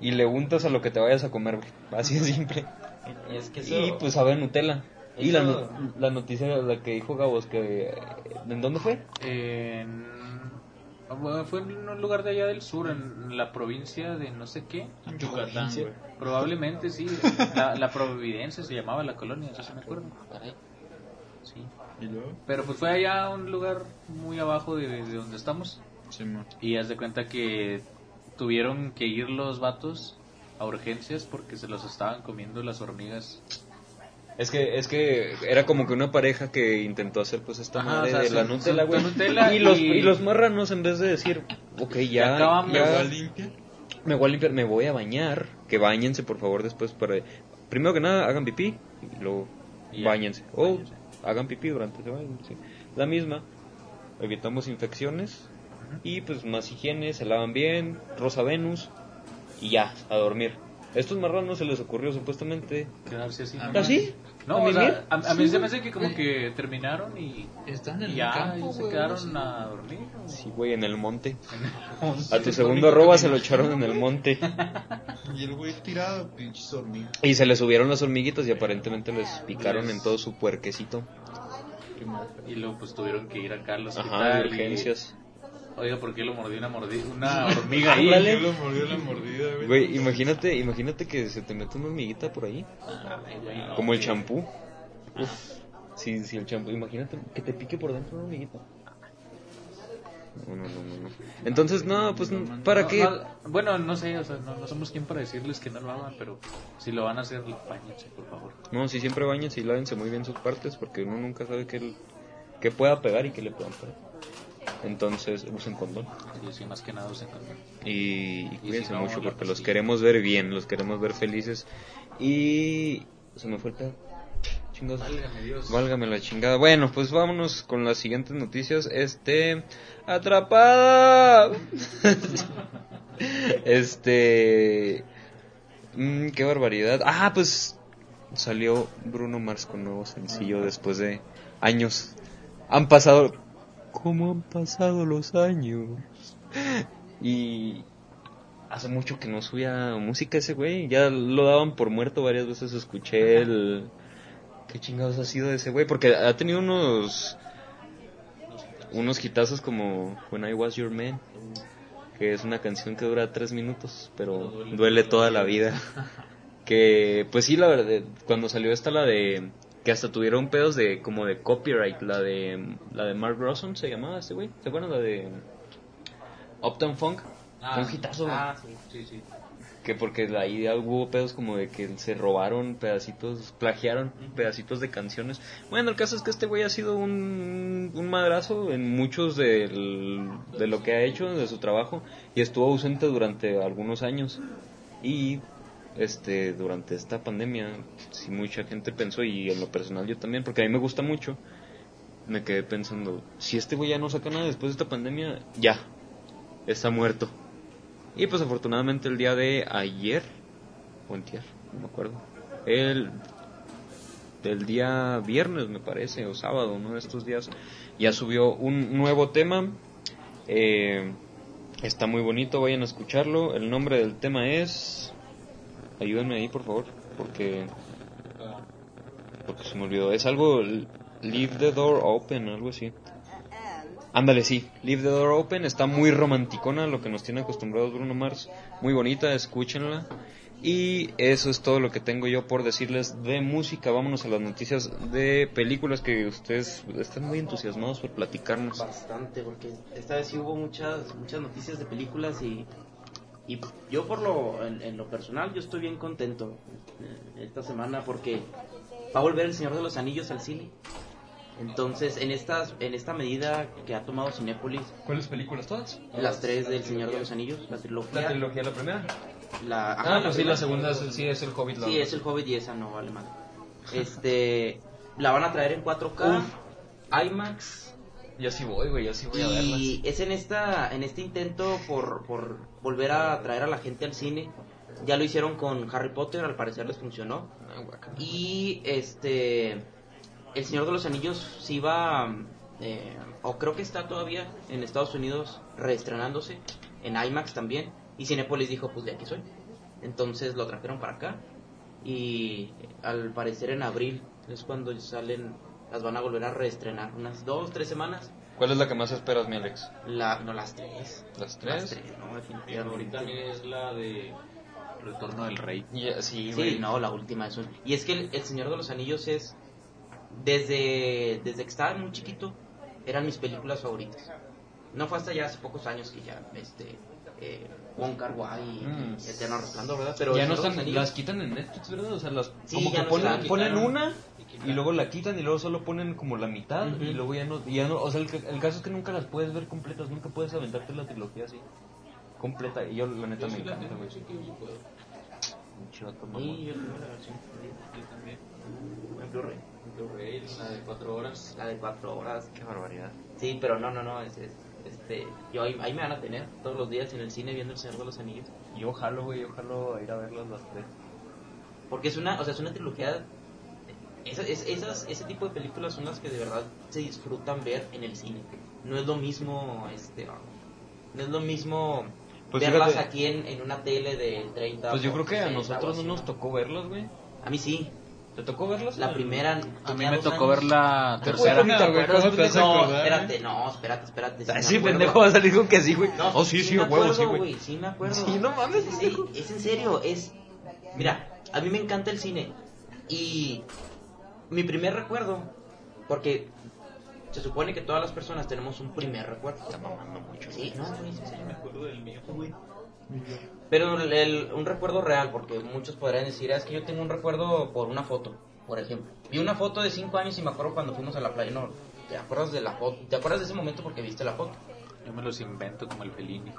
y le untas a lo que te vayas a comer, güey. Así de simple. Y es que eso, Y pues sabe a Nutella. Y la, no- la noticia, la que dijo Gabos, que... ¿En dónde fue? en bueno, fue en un lugar de allá del sur en la provincia de no sé qué Yucatán, güey. probablemente sí la, la Providencia se llamaba la colonia eso sí me acuerdo sí ¿Y luego? pero pues fue allá a un lugar muy abajo de, de donde estamos Sí. Y haz de cuenta que tuvieron que ir los vatos a urgencias porque se los estaban comiendo las hormigas. Es que, es que era como que una pareja que intentó hacer pues esta Ajá, madre o sea, de la Nutella, güey. Nutella y, los, y- los marranos en vez de decir, ok, ya, Ya ¿Me voy a limpiar? me voy a limpiar, me voy a bañar, que bañense por favor después para... Primero que nada, hagan pipí y luego Y ya. bañense. O hagan pipí durante ese baño, sí. La misma, evitamos infecciones y pues más higiene, se lavan bien, Rosa Venus y ya, a dormir. Estos marranos se les ocurrió supuestamente... Quedarse así. Ah, ¿Ah, sí? No, ¿A o sea, a, a mí Sí, se me hace que como que terminaron y, Están en y el ya campo, y se quedaron a dormir. Sí, güey, en el monte. A tu segundo arroba se lo echaron en el monte. Y el güey tirado, pinches hormigas. Y se le subieron las hormiguitas y aparentemente les picaron en todo su puerquecito. Y luego pues tuvieron que ir acá Ajá, hospital. de y- urgencias. Oiga, ¿por qué lo mordió una, mordi- una hormiga ahí? Ándale. Yo lo mordió la mordida, güey. Güey, imagínate, imagínate que se te mete una hormiguita por ahí. Como el champú. Uf. Sí, sí, el champú. Imagínate que te pique por dentro una hormiguita. No, no, no, no. Entonces, no, pues, ¿para No, qué? no, bueno, no sé, o sea, no, no somos quien para decirles que no lo hagan, pero si lo van a hacer, bañense, por favor. No, sí, siempre bañense y lávense muy bien sus partes porque uno nunca sabe qué, qué pueda pegar y qué le puedan pegar. Entonces, usen condón. Sí, sí, más que nada usen condón. Y, y cuídense no, mucho porque los queremos ver bien, los queremos ver felices. Y se me fue el pedo. Chingados. Válgame Dios. Válgame la chingada. Bueno, pues vámonos con las siguientes noticias. Este. ¡Atrapada! este. mm, qué barbaridad. Ah, pues. Salió Bruno Mars con nuevo sencillo después de años. Han pasado. ¿Cómo han pasado los años? Y. Hace mucho que no subía música ese güey. Ya lo daban por muerto varias veces. Escuché el. ¿Qué chingados ha sido de ese güey? Porque ha tenido unos. Unos hitazos como When I Was Your Man. Que es una canción que dura tres minutos, pero duele toda la vida. Que, pues sí, la verdad, cuando salió esta, la de. Que hasta tuvieron pedos de como de copyright. La de. La de Mark Ronson se llamaba ese güey. ¿Se acuerdan? La de. Uptown Funk. Fue un hitazo. Ah, sí. Sí, sí. Que porque ahí hubo pedos como de que se robaron pedacitos, plagiaron pedacitos de canciones. Bueno, el caso es que este güey ha sido un, un madrazo en muchos del- de lo que ha hecho, de su trabajo, y estuvo ausente durante algunos años. Y este durante esta pandemia, si mucha gente pensó, y en lo personal yo también, porque a mí me gusta mucho, me quedé pensando, si este güey ya no saca nada después de esta pandemia, ya, está muerto. Y pues afortunadamente el día de ayer, o antier, no me acuerdo, el del día viernes me parece, o sábado, uno de estos días, ya subió un nuevo tema. Eh, está muy bonito, vayan a escucharlo. El nombre del tema es... Ayúdenme ahí, por favor, porque... Porque se me olvidó. Es algo... Leave the door open, algo así. Ándale, sí. Leave the Door Open está muy romanticona, lo que nos tiene acostumbrados Bruno Mars. Muy bonita, escúchenla. Y eso es todo lo que tengo yo por decirles de música. Vámonos a las noticias de películas que ustedes están muy entusiasmados por platicarnos. Bastante, porque esta vez sí hubo muchas muchas noticias de películas y, y yo por lo en, en lo personal yo estoy bien contento eh, esta semana porque va a volver el Señor de los Anillos al cine. Entonces, en estas en esta medida que ha tomado Cinépolis, ¿Cuáles películas todas? las tres del Señor de los Anillos, la trilogía, trilogía, la primera. la, Ah, pues sí, la segunda es- sí es el Hobbit. la Sí, otra. es el Hobbit y esa no vale más. Este, la van a traer en 4K, IMAX Ya sí voy, güey, ya sí voy a verlas. y es en esta en este intento por, por volver a traer a la gente al cine. Ya lo hicieron con Harry Potter, al parecer les funcionó. Ah. Y este El Señor de los Anillos sí va eh, o creo que está todavía en Estados Unidos reestrenándose en IMAX también y Cinepolis dijo, pues de aquí soy. Entonces lo trajeron para acá y al parecer en abril es cuando salen las van a volver a reestrenar unas dos, tres semanas. ¿Cuál es la que más esperas, mi Alex? La, no, las tres. ¿Las Las tres? tres, no, Mi definitivamente. favorita es la de Retorno del Rey. Ya, sí, Sí, no, la última es un- Y es que el, el Señor de los Anillos es... Desde, desde que estaba muy chiquito, eran mis películas favoritas. No fue hasta ya hace pocos años que ya, este... Eh, Wong Kar Wai y Mm. Eterno Resplandor, ¿verdad? Pero ya no están, las quitan en Netflix, ¿verdad? O sea, las, Sí, como ya que no ponen, ponen una y luego la quitan y luego solo ponen como la mitad Ujú. y luego ya no, ya no, o sea, el, el caso es que nunca las puedes ver completas, nunca puedes aventarte la trilogía así, completa, y yo la neta me encanta, güey. Un chivato mamón. Sí, yo tengo la versión Yo también. en Blu-ray. Blu-ray, la de 4 horas. La de cuatro horas. Qué barbaridad. Sí, pero no, no, no. Es, es- este, yo ahí, ahí me van a tener todos los días en el cine viendo El Señor de los Anillos. Y ojalá, güey, ojalá ir a verlas las tres. Porque es una, o sea, es una trilogía. Esas, es- esas, ese tipo de películas son las que de verdad se disfrutan ver en el cine. No es lo mismo, este, no es lo mismo Pues verlas fíjate- aquí en, en una tele de 30. Pues yo creo que a 60 o nosotros no nos tocó verlas, güey. A mí sí. ¿Te tocó verlas? La primera. A mí me tocó años. ver la Uy, tercera. ¿cómo te güey, acuerdas, ¿cómo te vas a No, acordar? espérate, no, espérate, espérate. Ah, me sí, acuerdo. pendejo, va a salir con que sí, güey. No, oh, sí, sí, me a huevo, sí, acuerdo, güey. Sí, me acuerdo. Sí, no mames, Sí, es en serio, es... Mira, a mí me encanta el cine. Y mi primer recuerdo, porque se supone que todas las personas tenemos un primer recuerdo. Está mamando mucho. Sí, no, es en serio. Me acuerdo del mío, güey. Pero el- el- un recuerdo real, porque muchos podrían decir, "Ah, es que yo tengo un recuerdo por una foto, por ejemplo. Vi una foto de 5 años y me acuerdo cuando fuimos a la playa. No, ¿te acuerdas de la foto? ¿Te acuerdas de ese momento porque viste la foto? Yo me los invento como el Fellini.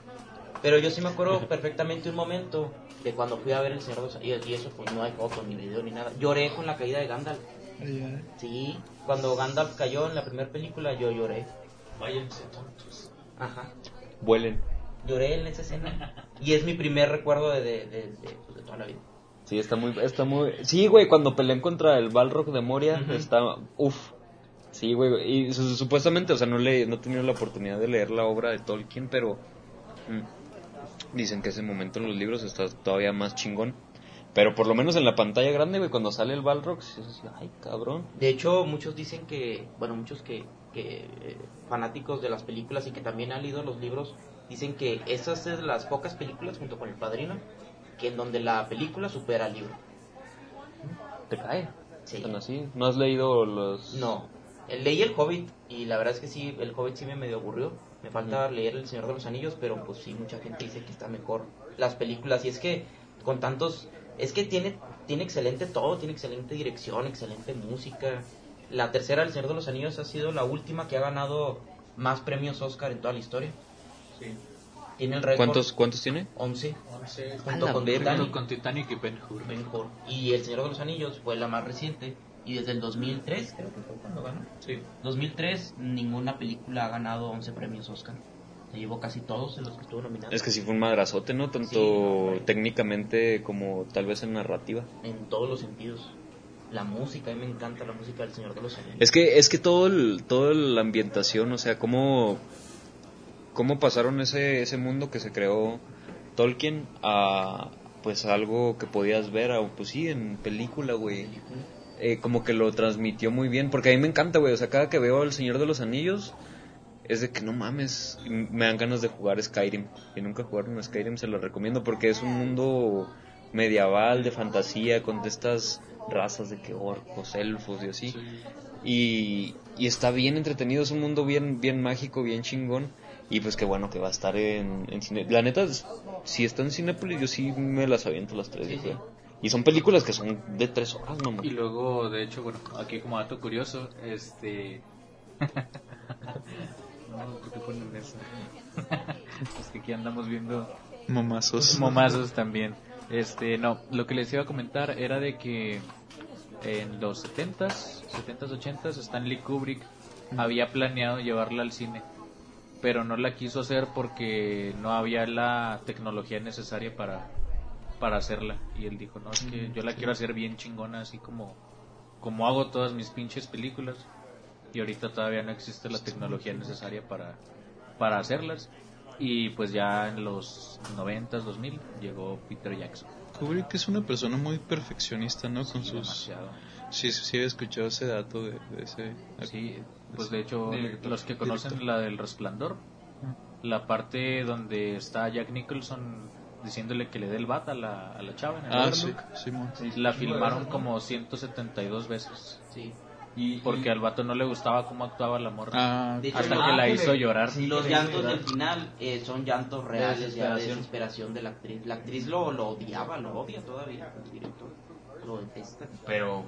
Pero yo sí me acuerdo perfectamente un momento de cuando fui a ver El Señor de los Anillos y eso pues no hay foto, ni video, ni nada. Lloré con la caída de Gandalf. Sí, cuando Gandalf cayó en la primera película yo lloré. Váyanse tontos. Ajá. Vuelen. Lloré en esa escena. Y es mi primer recuerdo de, de, de, de, pues, de toda la vida. Sí, está muy, está muy... Sí, güey, cuando pelean contra el Balrog de Moria, Ujú. está... Uf. Sí, güey, y su- supuestamente, o sea, no, le, no he tenido la oportunidad de leer la obra de Tolkien, pero... mm, dicen que ese momento en los libros está todavía más chingón. Pero por lo menos en la pantalla grande, güey, cuando sale el Balrog, sí, ay, cabrón. De hecho, muchos dicen que, bueno, muchos que, que eh, fanáticos de las películas y que también han leído los libros, dicen que esas es de las pocas películas junto con El Padrino, que en donde la película supera al libro. ¿Te cae? Sí. ¿No has leído los...? No, leí El Hobbit y la verdad es que sí, El Hobbit sí me medio aburrió. Me falta leer El Señor de los Anillos, pero pues sí, mucha gente dice que está mejor las películas. Y es que con tantos, es que tiene, tiene excelente todo, tiene excelente dirección, excelente música. La tercera, El Señor de los Anillos, ha sido la última que ha ganado más premios Oscar en toda la historia. Sí. Tiene el récord ¿Cuántos, ¿Cuántos tiene? 11, Once. junto la con. Titanic. Junto con Titanic y Ben Hur. Ben Hur. Y El Señor de los Anillos fue la más reciente. Y desde el 2003, creo que fue cuando ganó. Sí. 2003, ninguna película ha ganado 11 premios Oscar. Se llevó casi todos en los que estuvo nominado. Es que sí fue un madrazote, ¿no? Tanto Sí, no, güey. técnicamente como tal vez en narrativa. En todos los sentidos. La música, a mí me encanta la música del Señor de los Anillos. Es que, es que todo el, toda la ambientación, o sea, cómo, cómo pasaron ese, ese mundo que se creó Tolkien a pues algo que podías ver, a, pues sí, en película, güey. Eh, como que lo transmitió muy bien, porque a mí me encanta, güey, o sea, cada que veo El Señor de los Anillos, es de que no mames, me dan ganas de jugar Skyrim. Y nunca jugaron Skyrim, se lo recomiendo, porque es un mundo medieval, de fantasía, con de estas razas de que orcos, elfos y así. Y, y está bien entretenido, es un mundo bien, bien mágico, bien chingón. Y pues qué bueno que va a estar en, en cine. La neta, es- si está en Cinépolis, yo sí me las aviento las tres. Sí, sí. Y son películas que son de tres horas, mamá. Y luego, de hecho, bueno, aquí como dato curioso, este... no, ¿por qué ponen eso? es que aquí andamos viendo Momazos. momazos también. Este, no, lo que les iba a comentar era de que en los 70s, 70s, 80s, Stanley Kubrick había planeado llevarla al cine, pero no la quiso hacer porque no había la tecnología necesaria para, para hacerla. Y él dijo, no, es que yo la quiero hacer bien chingona, así como, como hago todas mis pinches películas. Y ahorita todavía no existe la tecnología necesaria para, para hacerlas. Y pues ya en los 90s, 2000 llegó Peter Jackson. Kubrick es una persona muy perfeccionista, ¿no? Con Sí, sus... demasiado. Sí, sí, sí, había escuchado ese dato de, de ese... Sí, pues de hecho, Director. los que conocen Director. la del resplandor, la parte donde está Jack Nicholson diciéndole que le dé el bat a la, a la chava en el Ah, sí, Simón. la filmaron como 172 veces. Sí. Porque al vato no le gustaba cómo actuaba la morra. Ah, De hecho, hasta no, que la hizo llorar. los llantos del final eh, son llantos reales ya de desesperación. desesperación de la actriz. La actriz lo, lo odiaba, lo odia todavía, el director. Lo detesta. Pero.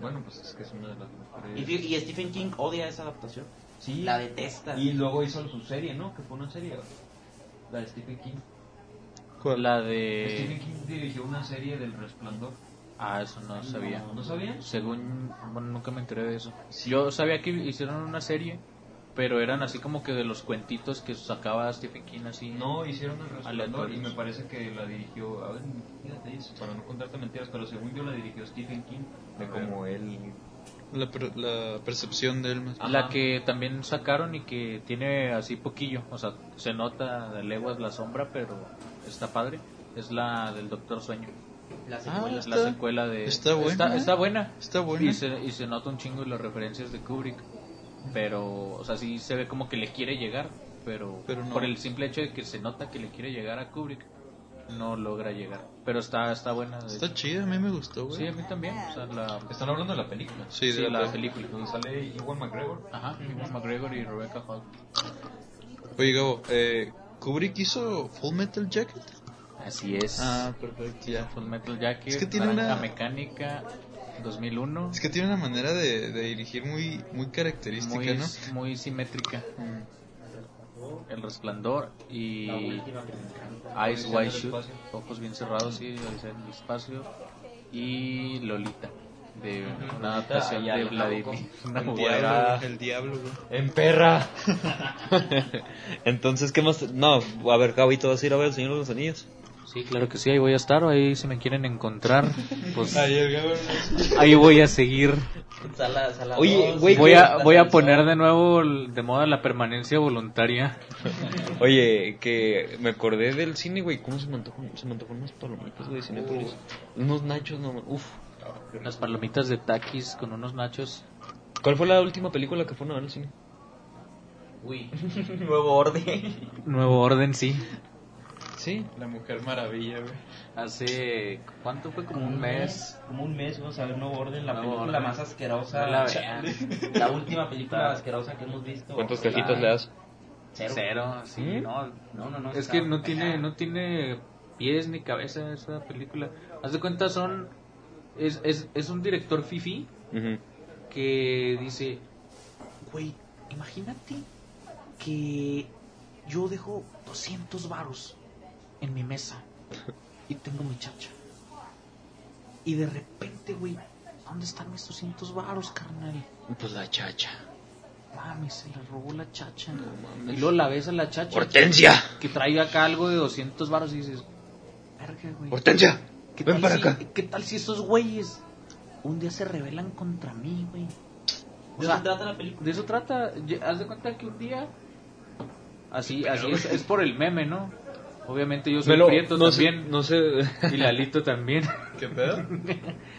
Bueno, pues es que es una de las Y, mejores. y Stephen King odia esa adaptación. Sí. La detesta. Y luego hizo su serie, ¿no? Que fue una serie. La de Stephen King. ¿cuál? La Stephen de... King dirigió una serie del Resplandor. Ah, eso no sabía. ¿No sabías? Según, bueno, nunca me enteré de eso. Yo sabía que hicieron una serie, pero eran así como que de los cuentitos que sacaba Stephen King así. No, hicieron el Resplandor y me parece que la dirigió. A ver, fíjate eso, para no contarte mentiras, pero según yo la dirigió Stephen King. De como él. La, per- la percepción de él más. La que también sacaron y que tiene así poquillo, o sea, se nota de leguas la sombra, pero está padre, es la del Doctor Sueño. La Ah, secuela. está- la secuela de... está buena. Está, está buena. Está buena. Y se, y se nota un chingo de las referencias de Kubrick. Pero, o sea, sí se ve como que le quiere llegar. Pero, Pero no. por el simple hecho de que se nota que le quiere llegar a Kubrick, no logra llegar. Pero está, está buena. de Está hecho. chida, a mí me gustó, güey. Sí, a mí también. O sea, la, Están hablando de la película. Sí, de sí, la la película. Donde sale Iwan McGregor. Ajá, Ewan McGregor y Rebecca Hall. Oye, Gabo, eh, ¿Kubrick hizo Full Metal Jacket? Así es. Ah, perfecto, ya. Full Metal Jacket, Es que tiene una- Mecánica, 2001. Es que tiene una manera de, de dirigir muy, muy característica, muy, ¿no? muy simétrica. Mm. El resplandor y La última que me encanta. Eyes Wide Shut, ojos bien cerrados, en el espacio. Y Lolita, de una adaptación y de Vladimir. El diablo, el diablo, güey. En perra. Entonces, ¿qué más? No, a ver, Gabito, ¿vas a ir a ver el Señor de los Anillos? Sí, claro que sí, ahí voy a estar, ahí si me quieren encontrar, pues ahí voy a seguir. Sala, sala Oye, dos, güey, Voy a, voy a poner de nuevo de moda la permanencia voluntaria. Oye, que me acordé del cine, güey. ¿Cómo se me antojó? Se me antojó unas palomitas, güey, de Cinépolis. Unos nachos, no, uf. Las palomitas de taquis con unos nachos. ¿Cuál fue la última película que fueron a ver al cine? Uy, nuevo orden. Nuevo orden, sí. Sí. La Mujer Maravilla, güey. Hace, ¿cuánto fue? Como un mes. Como un mes vamos a ver nuevo orden, la Nuevo película Orden. más asquerosa. No la vean. La última película asquerosa que hemos visto. ¿Cuántas La- cajitas le das? Cero. Cero, sí, ¿Mm? no. No, no, no. Es que no tiene, no tiene pies ni cabeza esa película. Haz de cuenta, son. Es, es, es un director fifi que dice: Güey, imagínate que yo dejo 200 varos en mi mesa y tengo mi chacha. Y de repente, güey, ¿dónde están mis 200 varos, carnal? Pues la chacha. Mami, se la robó la chacha. y luego la ves a la chacha. ¡Hortensia! Que trae acá algo de 200 varos y dices, verga, güey. ¡Hortensia! ¿Qué ven tal para si- acá. ¿Qué tal si esos güeyes un día se rebelan contra mí, güey? ¿De qué trata la película? de eso trata. Haz de cuenta que un día. Así, así es, es por el meme, ¿no? Obviamente yo soy Me lo, prieto no sé, también. no sé. Y Lalito también. ¿Qué pedo?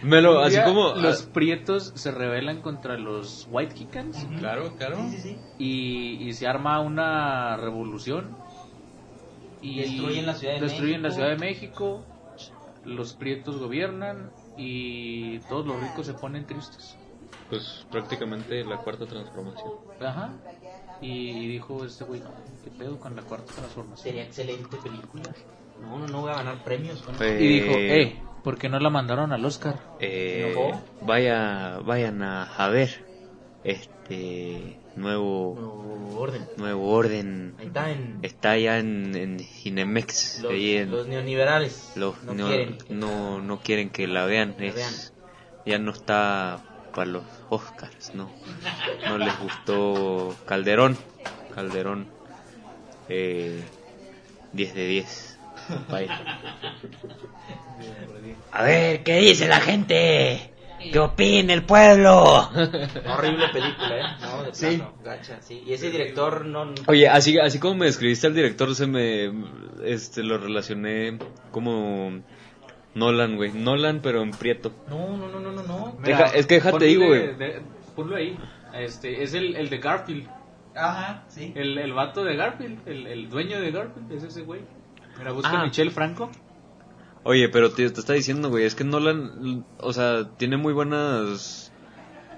Me lo, Un así como. Los prietos se rebelan contra los White Kickens. Claro, claro. Sí, sí, sí. y, y se arma una revolución y Destruyen la Ciudad de destruyen la México. Ciudad de México los prietos gobiernan y todos los ricos se ponen tristes Pues prácticamente la cuarta transformación. ajá y dijo este güey no, qué pedo con la cuarta transformación Sería excelente película. No, no, no voy a ganar premios. Pues- y dijo eh ¿por qué no la mandaron al Oscar? Eh, vaya, vayan a, a ver este nuevo Nuevo orden. nuevo orden. Ahí está en. Está ya en, en Cinemex. Los, ahí en- los neoliberales. los- no, no, quieren. no, no quieren que la vean. La es- vean. Ya no está para los Oscars, no. No les gustó Calderón. Calderón. Eh, 10 de 10. Vaya. A ver, ¿qué dice la gente? ¿Qué opina el pueblo? Horrible película, ¿eh? No, de Sí. plano, gacha, sí. Y ese director no. Oye, así, así como me describiste al director, se me este lo relacioné como Nolan, güey. Nolan, pero en prieto. No, no, no, no, no. no. Deja- es que déjate digo, güey. ponlo ahí este es el, el de Garfield Ajá, sí. el, el vato de Garfield el, el dueño de Garfield es ese güey mira busca Ah. Michelle Franco Oye, pero te, te está diciendo, güey, es que Nolan, o sea, tiene muy buenas,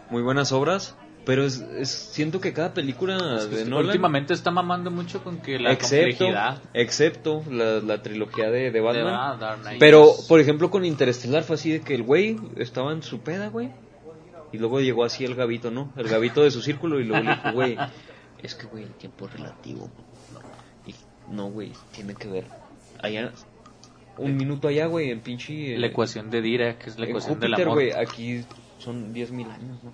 muy buenas obras, pero es, es- siento que cada película de Nolan, últimamente está mamando mucho con que la excepto, complejidad excepto la, la trilogía de, de Batman. de Pero, es- por ejemplo, con Interestelar fue así de que el güey estaba en su peda, güey. Y luego llegó así el gavito, ¿no? El gavito de su círculo y luego le dijo, güey, es que, güey, el tiempo es relativo. Y no, güey, tiene que ver. Allá, un minuto allá, güey, en pinche... eh, la ecuación de Dirac que es la ecuación Júpiter, amor güey, aquí son 10 mil años, ¿no?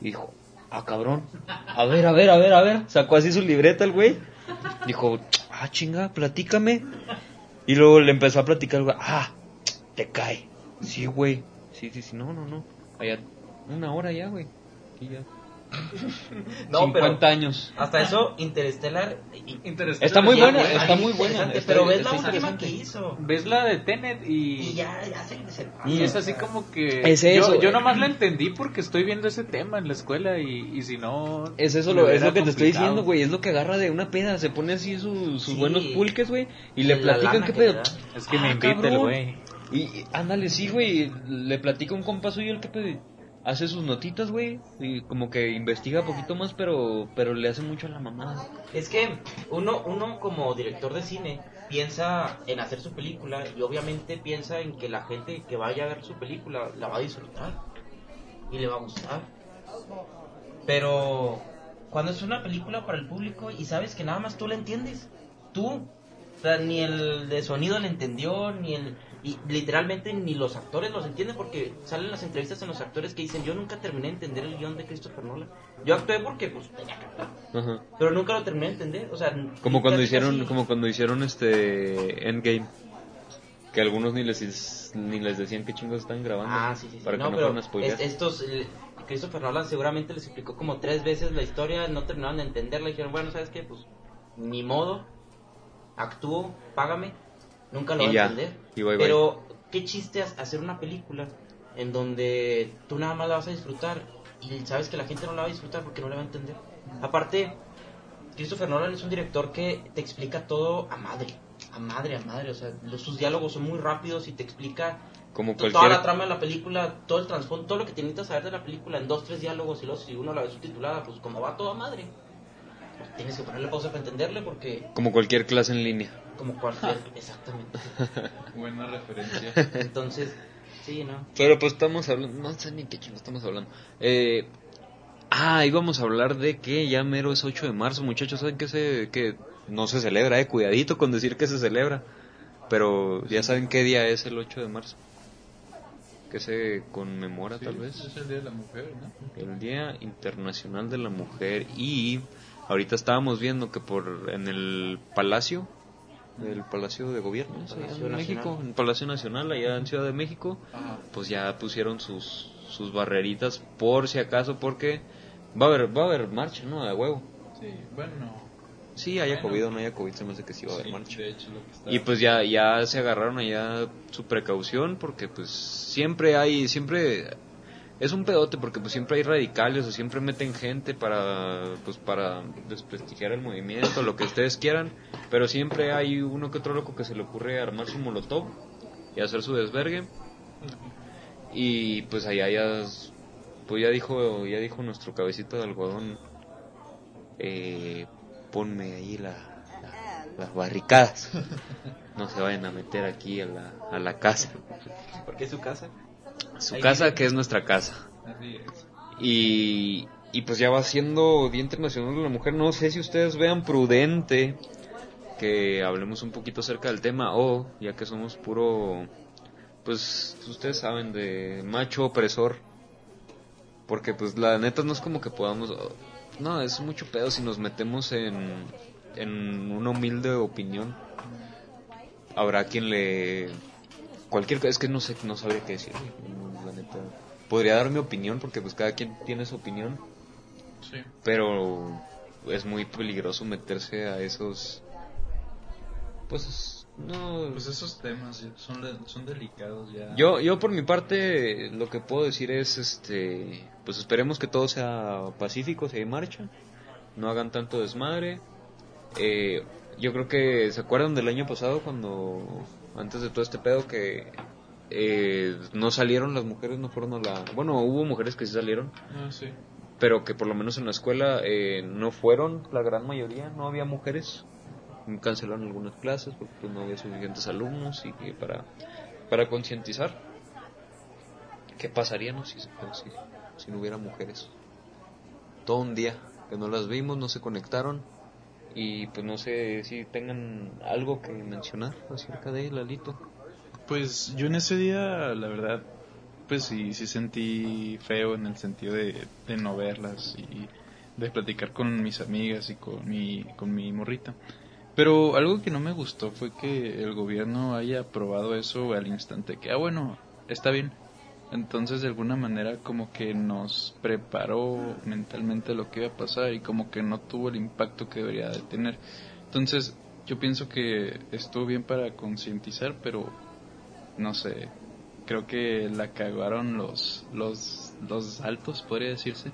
Y dijo, ah, cabrón, a ver, a ver, a ver, a ver. Sacó así su libreta el güey. Dijo, ah, chinga, platícame. Y luego le empezó a platicar, güey, ah, te cae. Sí, güey. Sí, sí, sí, no, no, no. Allá, una hora ya, güey. Y ya. No, 50 pero años. hasta eso, Interstellar. Interesante. Está muy buena, está ahí muy buena. está- pero ves la última que hizo. Ves la de Tenet y... Y ya, ya se, se Y es así como que... Es eso, yo, yo nomás la entendí porque estoy viendo ese tema en la escuela y, y si no... Es eso, me lo, es lo que te estoy diciendo, güey. Es lo que agarra de una peda. Se pone así su- sus Sí. buenos pulques, güey. Y le La platican qué que pedo. Es que me Ah, invita el güey. Y y, ándale, sí, güey. Le platica un compa suyo el que pedo. Hace sus notitas, güey. Y como que investiga poquito más, pero pero le hace mucho a la mamada. Es que uno, uno como director de cine piensa en hacer su película y obviamente piensa en que la gente que vaya a ver su película la va a disfrutar y le va a gustar. Pero cuando es una película para el público y sabes que nada más tú la entiendes, tú, o sea, ni el de sonido le entendió, ni el... Y literalmente ni los actores los entienden porque salen las entrevistas en los actores que dicen yo nunca terminé de entender el guion de Christopher Nolan. Yo actué porque pues tenía que actuar. Ajá. Pero nunca lo terminé de entender, o sea... Como cuando hicieron, como cuando hicieron este Endgame. Que algunos ni les ni les decían qué chingos están grabando. Ah, sí, sí, sí. Para no, que no pero fueran a es- estos... Christopher Nolan seguramente les explicó como tres veces la historia, no terminaron de entenderla y dijeron, bueno, ¿sabes qué? Pues ni modo, actúo, págame, nunca lo voy ya, a entender. y. Pero, ¿qué chiste ha- hacer una película en donde tú nada más la vas a disfrutar y sabes que la gente no la va a disfrutar porque no la va a entender? Aparte, Christopher Nolan es un director que te explica todo a madre, a madre, a madre. O sea, los- sus diálogos son muy rápidos y te explica Como toda la trama de la película, todo el trasfondo, todo lo que necesitas saber de la película en dos, tres diálogos y luego si uno la ve subtitulada, pues como va toda madre. pues tienes que ponerle pausa para entenderle porque como cualquier clase en línea. Como cualquier... exactamente. Buena referencia. Entonces, sí, ¿no? Pero pues estamos hablando, no sé ni qué chingo estamos hablando. Eh, ah, íbamos a hablar de que ya mero es 8 de marzo, muchachos, ¿saben que se que no se celebra, eh? Cuidadito con decir que se celebra. Pero ya saben qué día es el 8 de marzo. Que se conmemora tal vez. Es el Día de la Mujer, ¿no? El Día Internacional de la Mujer y ahorita estábamos viendo que por en el Palacio el Palacio de Gobierno ¿es allá Palacio en Nacional. México, en Palacio Nacional allá en Ciudad de México, Ajá. pues ya pusieron sus sus barreritas por si acaso porque va a haber va a haber marcha, ¿no? De huevo. Sí, bueno. Sí, haya Bueno. COVID o no haya COVID, se me hace que sí va a haber sí, marcha. de hecho, lo que está... Y pues ya, ya se agarraron allá su precaución porque pues siempre hay, siempre es un pedote porque pues siempre hay radicales o siempre meten gente para pues para desprestigiar el movimiento, lo que ustedes quieran, pero siempre hay uno que otro loco que se le ocurre armar su molotov y hacer su desvergue. Y pues allá ya pues ya dijo, ya dijo nuestro cabecito de algodón eh, ponme ahí la, la- las barricadas. No se vayan a meter aquí a la, a la casa. Porque es su casa. Su Ahí casa que es nuestra casa. Así es. Y, y pues ya va siendo Día Internacional de la Mujer. No sé si ustedes vean prudente que hablemos un poquito acerca del tema o ya que somos puro, pues ustedes saben, de macho opresor. Porque pues la neta no es como que podamos... No, es mucho pedo si nos metemos en, en una humilde opinión. Habrá quien le... Cualquier es que no sé, no sabría qué decir. La neta. Podría dar mi opinión porque pues cada quien tiene su opinión. Sí. Pero es muy peligroso meterse a esos... Pues no... Pues esos temas son, son delicados ya. Yo, yo por mi parte lo que puedo decir es, este, pues esperemos que todo sea pacífico, si hay marcha, no hagan tanto desmadre. Eh, yo creo que se acuerdan del año pasado cuando, antes de todo este pedo, que eh, no salieron las mujeres, no fueron a la, bueno, hubo mujeres que sí salieron, Ah, sí. pero que por lo menos en la escuela eh, no fueron la gran mayoría, no había mujeres. Cancelaron algunas clases porque pues, no había suficientes alumnos y que para, para concientizar. ¿Qué pasaría no? si, si, si no hubiera mujeres? Todo un día que no las vimos, no se conectaron y pues no sé si tengan algo que mencionar acerca de Lalito. Pues yo en ese día, la verdad, pues sí, sí sentí feo en el sentido de, de no verlas y de platicar con mis amigas y con mi, con mi morrita. Pero algo que no me gustó fue que el gobierno haya aprobado eso al instante, que, ah, bueno, está bien. Entonces, de alguna manera, como que nos preparó mentalmente lo que iba a pasar y como que no tuvo el impacto que debería de tener. Entonces, yo pienso que estuvo bien para concientizar, pero no sé, creo que la cagaron los, los, los altos, podría decirse,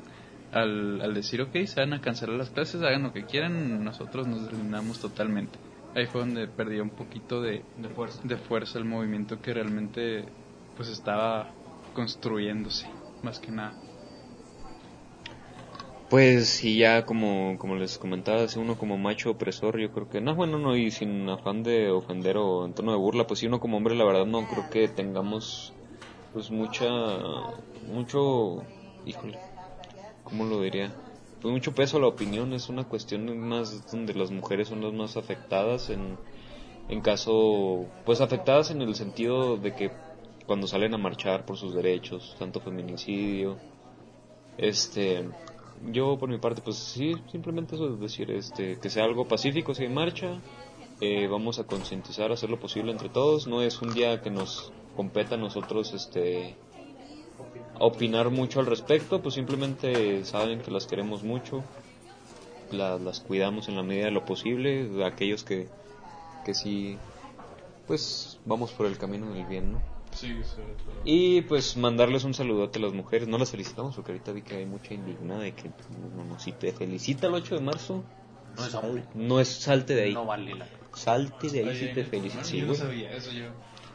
al, al decir, ok, se van a cancelar las clases, hagan lo que quieran, nosotros nos deslindamos totalmente. Ahí fue donde perdió un poquito de, De fuerza. de fuerza el movimiento que realmente pues estaba construyéndose, más que nada. Pues y ya como, como les comentaba, si uno como macho opresor, yo creo que, no, bueno, no, y sin afán de ofender o en tono de burla, pues si uno como hombre, la verdad no creo que tengamos pues mucha, mucho, híjole, ¿cómo lo diría? Pues mucho peso a la opinión, es una cuestión más donde las mujeres son las más afectadas en, en caso, pues afectadas en el sentido de que cuando salen a marchar por sus derechos, tanto feminicidio, este, yo por mi parte pues sí, simplemente eso es decir, este, que sea algo pacífico, si hay marcha, eh, vamos a concientizar, hacer lo posible entre todos, no es un día que nos competa a nosotros, este, opinar mucho al respecto, pues simplemente saben que las queremos mucho, la- las cuidamos en la medida de lo posible, aquellos que, que sí, pues vamos por el camino del bien, ¿no? Sí, sobre todo. Y pues mandarles un saludote a las mujeres. No las felicitamos porque ahorita vi que hay mucha indignada de que no, no, si te felicita el 8 de marzo, No es hombre. no es salte de ahí. No vale la Salte de ahí si te felicita. Sí, yo no güey. sabía eso yo.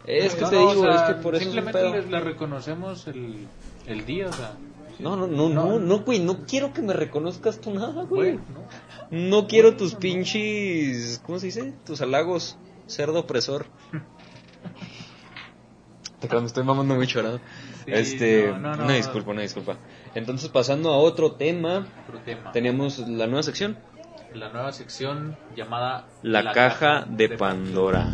Es que No, te o digo, sea, es que por eso es Simplemente pedo. les la reconocemos el, el día, o sea. No, no, no, no, no, güey, no quiero que me reconozcas tú nada, güey. Bueno, ¿no? No quiero tus pinches, ¿cómo se dice? Tus halagos, cerdo opresor. Te me estoy mamando mucho, ¿verdad? Sí, este, no, no, no. una disculpa, una disculpa. Entonces, pasando a otro tema, Otro tema. teníamos la nueva sección, La nueva sección llamada la, caja, de, Pandora.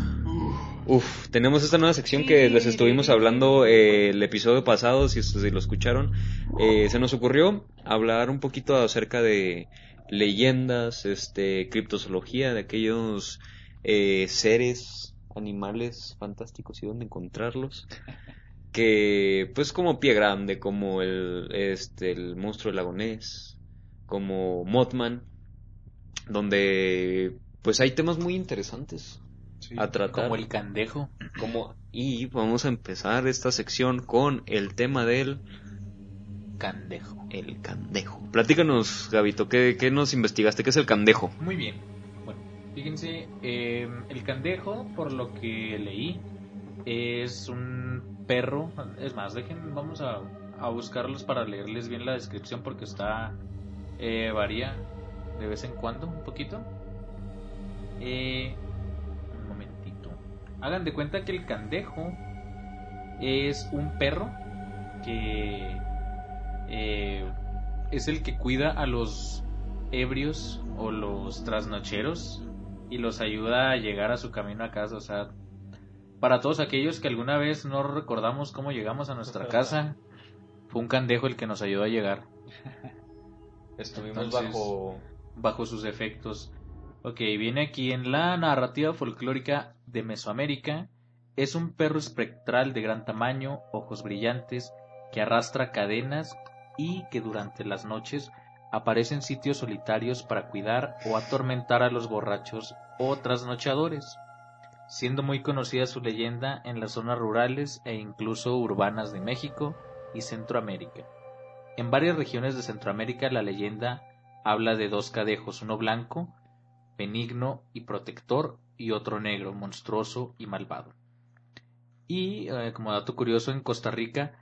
Uf, tenemos esta nueva sección que les estuvimos hablando eh, el episodio pasado, si, si lo escucharon. Eh, se nos ocurrió hablar un poquito acerca de leyendas, este, criptozoología, de aquellos eh, seres, animales fantásticos y dónde encontrarlos. Que, pues, como Pie Grande, como el, este, el monstruo del lago Ness, como Mothman, donde, pues, hay temas muy interesantes a tratar. Como el candejo. Como- y vamos a empezar esta sección con el tema del Candejo. el candejo. Platícanos, Gabito, ¿qué, qué nos investigaste? ¿Qué es el candejo? Muy bien. Fíjense, eh, el candejo, por lo que leí, es un perro. Es más, dejen, vamos a, a buscarlos para leerles bien la descripción porque está. Eh, varía de vez en cuando, un poquito. Eh, un momentito. Hagan de cuenta que el candejo es un perro que eh, es el que cuida a los ebrios o los trasnocheros y los ayuda a llegar a su camino a casa. O sea, para todos aquellos que alguna vez no recordamos cómo llegamos a nuestra casa, fue un candejo el que nos ayudó a llegar Estuvimos Entonces- bajo... bajo sus efectos. Ok, viene aquí en la narrativa folclórica de Mesoamérica. Es un perro espectral de gran tamaño, ojos brillantes, que arrastra cadenas y que durante las noches aparece en sitios solitarios para cuidar o atormentar a los borrachos o trasnochadores, siendo muy conocida su leyenda en las zonas rurales e incluso urbanas de México y Centroamérica. En varias regiones de Centroamérica la leyenda habla de dos cadejos, uno blanco, benigno y protector, y otro negro, monstruoso y malvado. Y eh, como dato curioso, en Costa Rica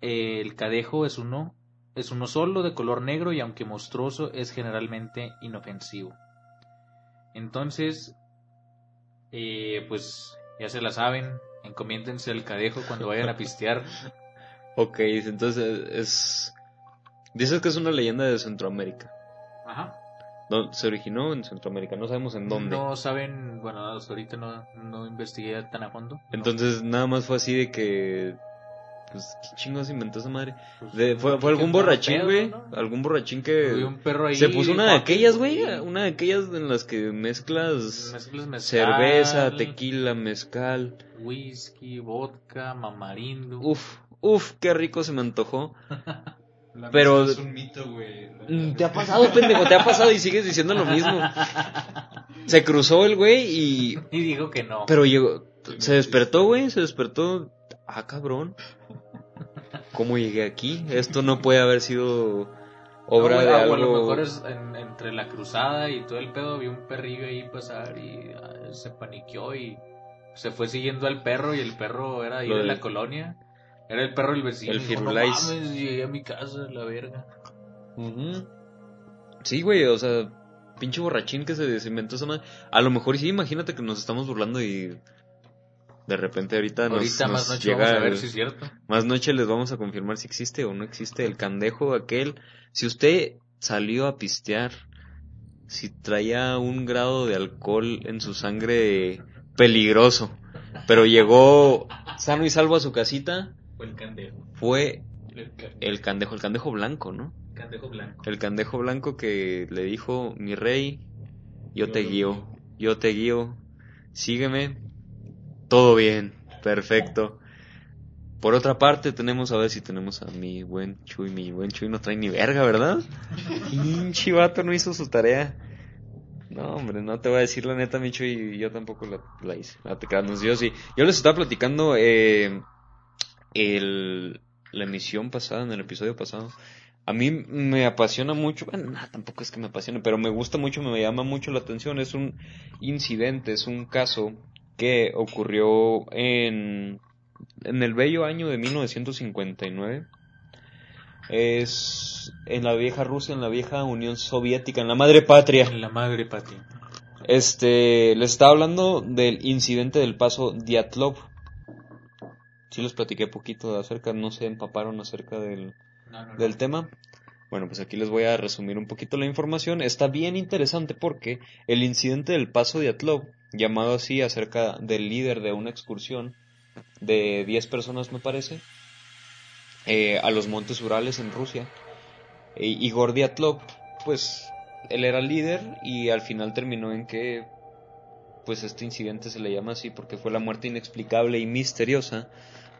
el cadejo es uno, es uno solo de color negro y aunque monstruoso es generalmente inofensivo. Entonces, eh, pues ya se la saben, encomiéndense al cadejo cuando vayan a pistear. Ok, entonces es... Dices que es una leyenda de Centroamérica. Ajá. No, se originó en Centroamérica, no sabemos en dónde. No saben, bueno, hasta ahorita no, no investigué tan a fondo. No. Entonces nada más fue así de que... Pues, ¿qué chingos inventó esa madre? Pues, De- fue, fue algún borrachín, güey. ¿no? Algún borrachín que... un perro ahí. Se puso una de aquellas, güey. Una de aquellas en las que mezclas... Mezclas mezcal, Cerveza, tequila, mezcal. Whisky, vodka, mamarindo. Uf, Uf, qué rico se me antojó. La Pero- es un mito, güey. Mm, Te ha pasado, pendejo, te ha pasado y sigues diciendo lo mismo. Se cruzó el güey y... Y digo que no. Pero llegó... Se despertó, güey, se despertó. Ah, cabrón. ¿Cómo llegué aquí? Esto no puede haber sido obra No, de algo... o a lo mejor es en- entre la cruzada y todo el pedo, vi un perrillo ahí pasar y ah, se paniqueó y se fue siguiendo al perro y el perro era ahí de la colonia. Era el perro del vecino. El y dijo, no Firulais. mames, llegué a mi casa, la verga. Sí, güey, o sea, pinche borrachín que se, se inventó esa madre. A lo mejor sí, imagínate que nos estamos burlando y de repente ahorita nos, Ahorita nos más noche llega vamos a ver el- si es cierto. más noche les vamos a confirmar si existe o no existe el candejo aquel. Si usted salió a pistear, si traía un grado de alcohol en su sangre peligroso, pero llegó sano y salvo a su casita, Fue el candejo. fue El ca- el candejo, el candejo blanco, ¿no? candejo blanco. El candejo blanco que le dijo, mi rey, yo Yo te guío, yo te guío, sígueme, todo bien, perfecto. Por otra parte tenemos, a ver si tenemos a mi buen Chuy, mi buen Chuy no trae ni verga, ¿verdad? Pinche vato no hizo su tarea. No, hombre, no te voy a decir la neta, mi Chuy, yo tampoco la, la hice. No creas, no, yo sí. Yo les estaba platicando eh, el, la emisión pasada, en el episodio pasado. A mí me apasiona mucho, bueno, nada, tampoco es que me apasione, pero me gusta mucho, me llama mucho la atención. Es un incidente, es un caso que ocurrió en, en el bello año de 1959. Es en la vieja Rusia, en la vieja Unión Soviética, en la madre patria. La madre Pati. Este, les estaba hablando del incidente del paso Diatlov. Sí les platiqué poquito acerca, no se empaparon acerca del, No, no, no. del tema. Bueno, pues aquí les voy a resumir un poquito la información. Está bien interesante porque el incidente del paso de Atlov, llamado así acerca del líder de una excursión de 10 personas me parece, eh, a los montes Urales en Rusia, e Igor Diatlov, pues él era líder y al final terminó en que pues este incidente se le llama así porque fue la muerte inexplicable y misteriosa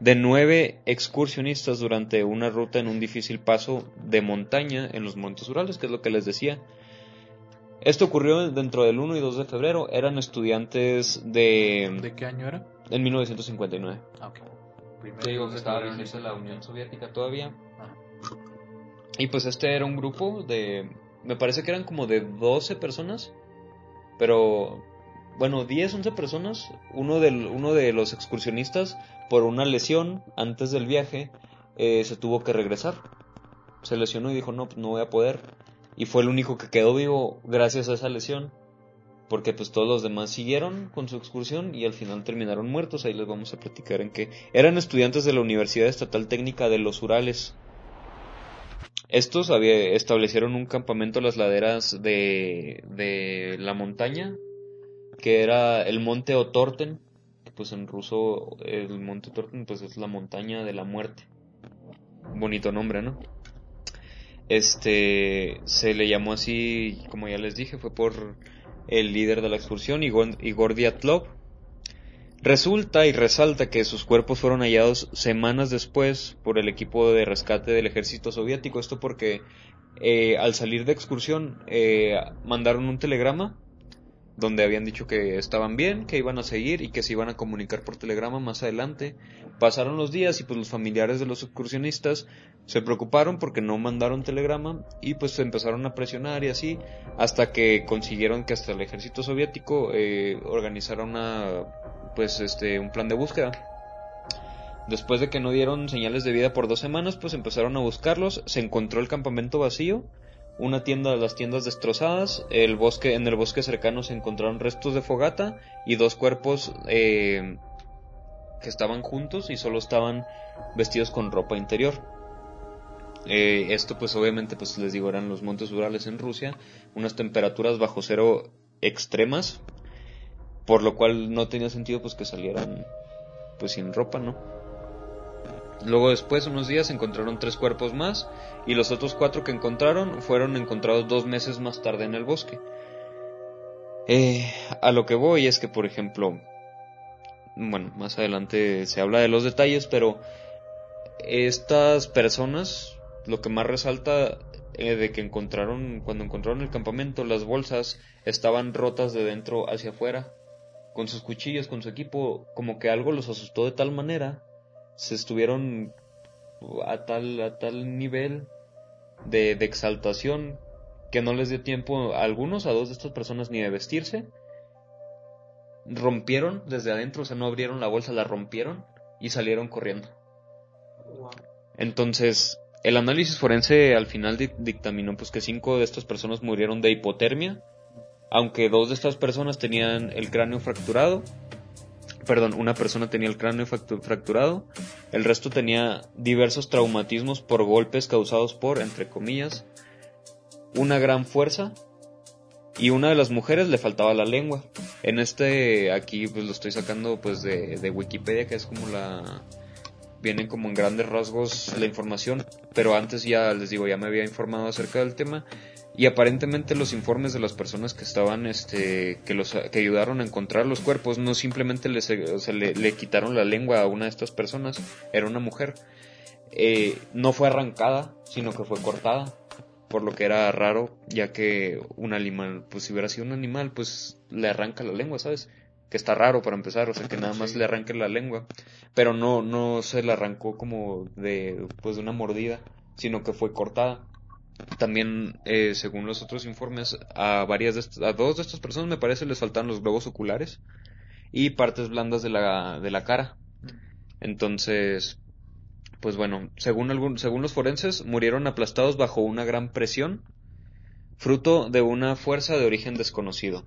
de nueve excursionistas durante una ruta en un difícil paso de montaña en los Montes Urales, que es lo que les decía. Esto ocurrió dentro del 1 y 2 de febrero, eran estudiantes de... ¿De qué año era? en 1959. Ah, ok. Primero Te digo que estaba vigente la Unión Soviética todavía. Ah. Y pues este era un grupo de... Me parece que eran como de 12 personas. Pero... Bueno, 10, 11 personas. Uno, del, uno de los excursionistas, por una lesión antes del viaje, eh, se tuvo que regresar. Se lesionó y dijo, no, pues no voy a poder. Y fue el único que quedó vivo gracias a esa lesión. Porque pues todos los demás siguieron con su excursión y al final terminaron muertos. Ahí les vamos a platicar en qué. Eran estudiantes de la Universidad Estatal Técnica de los Urales. Estos había- establecieron un campamento a las laderas de, de la montaña, que era el monte Otorten, que pues en ruso el monte Otorten pues es la montaña de la muerte. Bonito nombre, ¿no? Este se le llamó así, como ya les dije, fue por el líder de la excursión, Igor, Igor Diatlov. Resulta y resalta que sus cuerpos fueron hallados semanas después por el equipo de rescate del ejército soviético. Esto porque eh, al salir de excursión eh, mandaron un telegrama donde habían dicho que estaban bien, que iban a seguir y que se iban a comunicar por telegrama más adelante. Pasaron los días y pues los familiares de los excursionistas se preocuparon porque no mandaron telegrama y pues se empezaron a presionar y así hasta que consiguieron que hasta el ejército soviético eh, organizara una pues este un plan de búsqueda. Después de que no dieron señales de vida por dos semanas, pues empezaron a buscarlos. Se encontró el campamento vacío, una tienda, las tiendas destrozadas, el bosque, en el bosque cercano se encontraron restos de fogata y dos cuerpos eh, que estaban juntos y solo estaban vestidos con ropa interior. Eh, esto pues obviamente pues les digo eran los montes Urales en Rusia, unas temperaturas bajo cero extremas, por lo cual no tenía sentido pues que salieran pues sin ropa, ¿no? Luego después, unos días, encontraron tres cuerpos más y los otros cuatro que encontraron fueron encontrados dos meses más tarde en el bosque. Eh, a lo que voy es que, por ejemplo, bueno, más adelante se habla de los detalles, pero estas personas, lo que más resalta eh, de que encontraron, cuando encontraron el campamento, las bolsas estaban rotas de dentro hacia afuera, con sus cuchillos, con su equipo, como que algo los asustó de tal manera, se estuvieron a tal, a tal nivel de, de exaltación que no les dio tiempo a algunos, a dos de estas personas, ni de vestirse. Rompieron desde adentro, o sea, no abrieron la bolsa, la rompieron y salieron corriendo. Entonces, el análisis forense al final di- dictaminó pues que cinco de estas personas murieron de hipotermia, aunque dos de estas personas tenían el cráneo fracturado. Perdón, una persona tenía el cráneo fractu- fracturado, el resto tenía diversos traumatismos por golpes causados por, entre comillas, una gran fuerza y una de las mujeres le faltaba la lengua. En este, aquí pues lo estoy sacando pues de, de Wikipedia, que es como la... Vienen como en grandes rasgos la información, pero antes ya les digo, ya me había informado acerca del tema y aparentemente los informes de las personas que estaban, este, que los, que ayudaron a encontrar los cuerpos, no simplemente les, o sea, le, le quitaron la lengua a una de estas personas, era una mujer, eh, no fue arrancada, sino que fue cortada por lo que era raro, ya que un animal, pues si hubiera sido un animal, pues le arranca la lengua, ¿sabes? Que está raro para empezar, o sea, que nada más le arranque la lengua, pero no, no se le arrancó como de, pues de una mordida, sino que fue cortada. También, eh, según los otros informes, a varias de a dos de estas personas me parece les faltaban los globos oculares y partes blandas de la, de la cara. Entonces, pues bueno, según, algún, según los forenses, murieron aplastados bajo una gran presión, fruto de una fuerza de origen desconocido.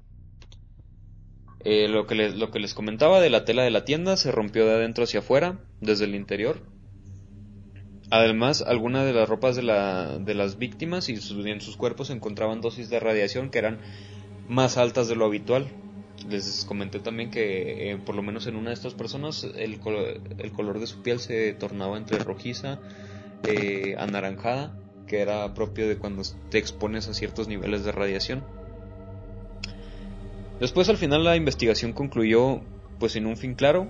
Eh, lo, que les, lo que les comentaba de la tela de la tienda se rompió de adentro hacia afuera, desde el interior. Además, algunas de las ropas de, la, de las víctimas y en sus cuerpos se encontraban dosis de radiación que eran más altas de lo habitual. Les comenté también que, eh, por lo menos en una de estas personas, el, colo- el color de su piel se tornaba entre rojiza, eh, anaranjada, que era propio de cuando te expones a ciertos niveles de radiación. Después, al final, la investigación concluyó, pues, en un fin claro,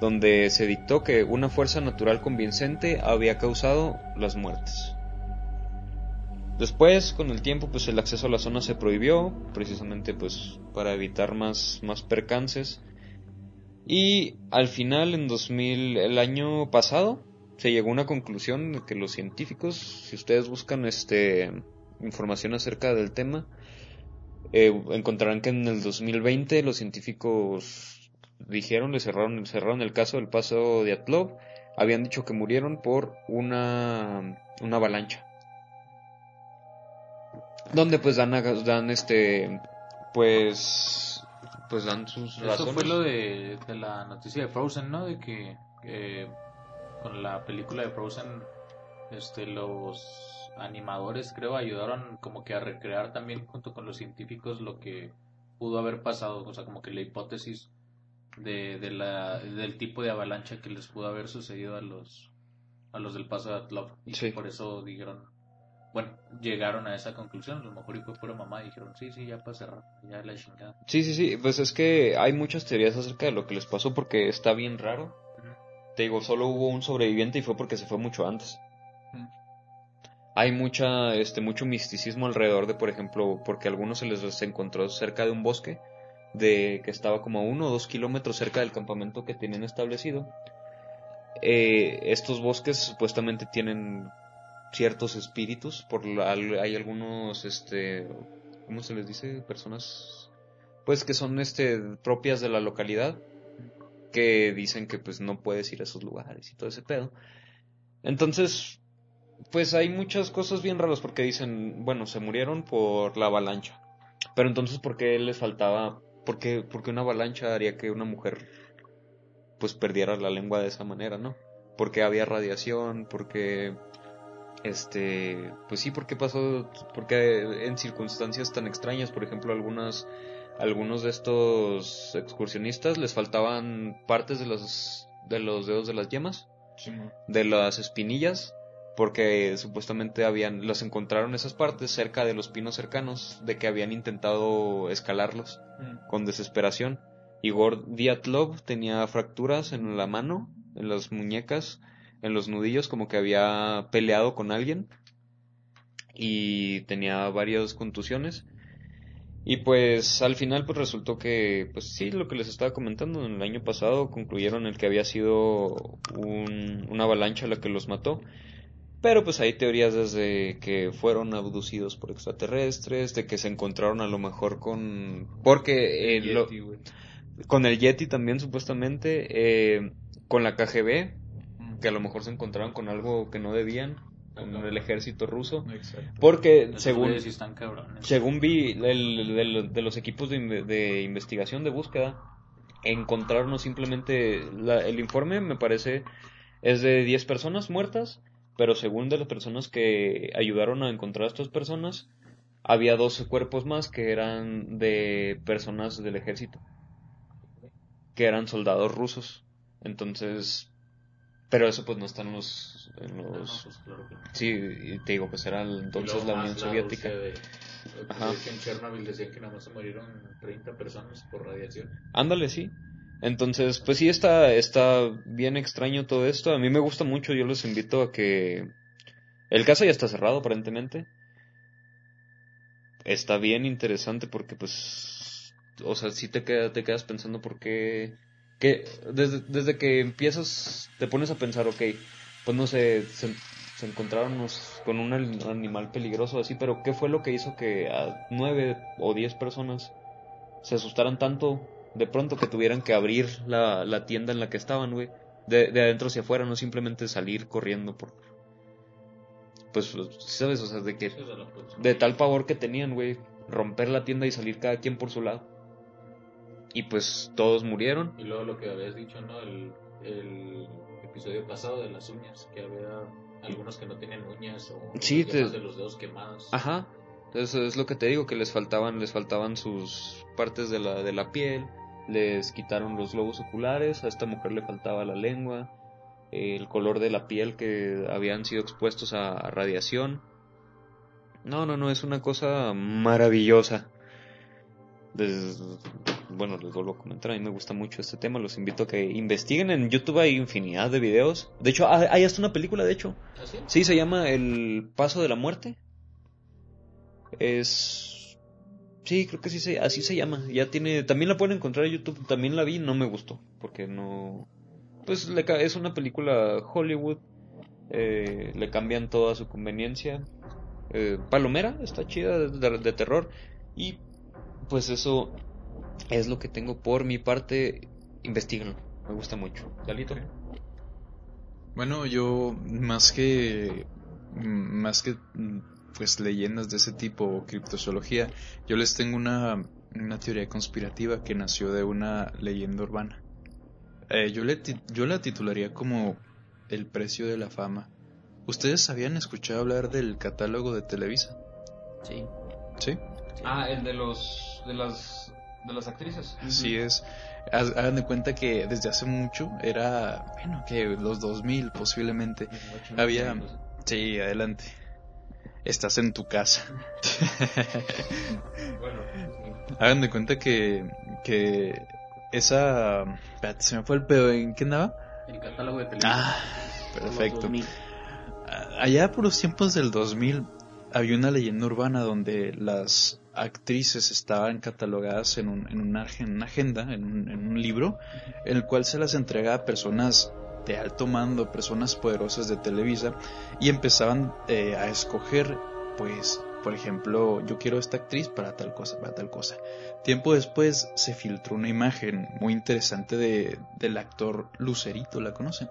donde se dictó que una fuerza natural convincente había causado las muertes. Después, con el tiempo, pues el acceso a la zona se prohibió, precisamente pues para evitar más, más percances. Y al final, en 2000, el año pasado, se llegó a una conclusión de que los científicos, si ustedes buscan este información acerca del tema, eh, encontrarán que en el 2020 los científicos dijeron, le cerraron, cerraron el caso del paso de Atlov, habían dicho que murieron por una, una avalancha. Donde pues dan, dan este, pues, pues dan sus Eso razones. fue lo de, de la noticia de Frozen, ¿no? De que eh, con la película de Frozen, este, los animadores creo ayudaron como que a recrear también junto con los científicos lo que pudo haber pasado, o sea, como que la hipótesis de, de la, del tipo de avalancha que les pudo haber sucedido a los a los del paso de Atlov y Sí. por eso dijeron bueno, llegaron a esa conclusión, a lo mejor y fue pura mamá y dijeron, sí, sí, ya para cerrar, ya la chingada. Sí, sí, sí, pues es que hay muchas teorías acerca de lo que les pasó porque está bien raro. Te digo, solo hubo un sobreviviente y fue porque se fue mucho antes. Hay mucha, este, mucho misticismo alrededor de, por ejemplo, porque a algunos se les encontró cerca de un bosque de que estaba como a uno o dos kilómetros cerca del campamento que tenían establecido. Eh, estos bosques supuestamente tienen ciertos espíritus, por hay algunos, este, ¿cómo se les dice? Personas, pues que son, este, propias de la localidad, que dicen que pues no puedes ir a esos lugares y todo ese pedo. Entonces, pues hay muchas cosas bien raras porque dicen, bueno, se murieron por la avalancha. Pero entonces, ¿por qué les faltaba? ¿Por qué, por qué una avalancha haría que una mujer pues perdiera la lengua de esa manera, no? Porque había radiación, porque este, pues sí, porque pasó, porque en circunstancias tan extrañas, por ejemplo, algunas, algunos de estos excursionistas les faltaban partes de los, de los dedos de las yemas, de las espinillas, porque supuestamente habían, los encontraron esas partes cerca de los pinos cercanos, de que habían intentado escalarlos con desesperación. Igor Diatlov tenía fracturas en la mano, en las muñecas, en los nudillos, como que había peleado con alguien y tenía varias contusiones. Y pues al final pues resultó que, pues sí, lo que les estaba comentando, en el año pasado concluyeron el que había sido un- una avalancha la que los mató. Pero pues hay teorías desde que fueron abducidos por extraterrestres, de que se encontraron a lo mejor con... Porque eh, lo- Yeti, güey. con el Yeti también supuestamente, eh, con la KGB, que a lo mejor se encontraron con algo que no debían, con el ejército ruso. Exacto. Porque Esos según... están cabrones. Según vi el- el- de los equipos de, inve- de investigación de búsqueda, encontraron simplemente la- el informe, me parece, es de 10 personas muertas, pero según de las personas que ayudaron a encontrar a estas personas, había 12 cuerpos más que eran de personas del ejército, que eran soldados rusos. Entonces, pero eso pues no está en los... En No, los pues claro que no. sí, te digo, pues era entonces la Unión Soviética. De- Ajá. pues, en Chernobyl decían que nada más se murieron 30 personas por radiación. Ándale, sí. Entonces, pues sí está, está bien extraño todo esto. A mí me gusta mucho, yo los invito a que... El caso ya está cerrado aparentemente. Está bien interesante porque pues... O sea, sí te, queda, te quedas pensando por qué... Que desde, desde que empiezas, te pones a pensar, ok, pues no sé, se, se encontraron con un al- animal peligroso así, pero ¿qué fue lo que hizo que a nueve o diez personas se asustaran tanto de pronto que tuvieran que abrir la, la tienda en la que estaban, güey. De, de adentro hacia afuera, no simplemente salir corriendo por... Pues, ¿sabes? O sea, de que... De tal pavor que tenían, güey. Romper la tienda y salir cada quien por su lado. Y pues todos murieron. Y luego lo que habías dicho, ¿no? El, el episodio pasado de las uñas, que había algunos que no tenían uñas o Sí, te- de los dedos quemados. Ajá. Eso es lo que te digo, que les faltaban, les faltaban sus partes de la, de la piel, les quitaron los globos oculares, a esta mujer le faltaba la lengua, el color de la piel que habían sido expuestos a, a radiación. No, no, no, es una cosa maravillosa. Des- bueno, les vuelvo a comentar, a mí me gusta mucho este tema, los invito a que investiguen en YouTube, hay infinidad de videos. De hecho, hay hasta una película, de hecho. ¿Así? Sí, se llama El Paso de la Muerte. Es... Sí, creo que sí se, así se llama. Ya tiene... También la pueden encontrar en YouTube. También la vi, no me gustó. Porque no... Pues le es una película Hollywood. eh, le cambian toda su conveniencia. Eh, Palomera, está chida, de, terror. Y pues eso es lo que tengo por mi parte. Investíganlo. Me gusta mucho. Galito. Bueno, yo más que más que pues leyendas de ese tipo o criptozoología, yo les tengo una, una teoría conspirativa que nació de una leyenda urbana. Eh, yo, le ti- yo la titularía como El precio de la fama. ¿Ustedes habían escuchado hablar del catálogo de Televisa? Sí. ¿Sí? Ah, el de los... De las... De las actrices. Así es. Hagan de cuenta que desde hace mucho era, bueno, que los 2000 posiblemente. Había... Sí, adelante. Estás en tu casa. Bueno, Hagan de cuenta que, que esa... Espérate, se me fue el pedo. ¿En qué andaba? El catálogo de televisión. Ah, perfecto. Allá por los tiempos del 2000 había una leyenda urbana donde las actrices estaban catalogadas en, un, en, una, en una agenda, en un, en un libro, en el cual se las entregaba a personas de alto mando, personas poderosas de Televisa, y empezaban eh, a escoger, pues, por ejemplo, yo quiero esta actriz para tal cosa, para tal cosa. Tiempo después se filtró una imagen muy interesante de, del actor Lucerito, ¿la conocen?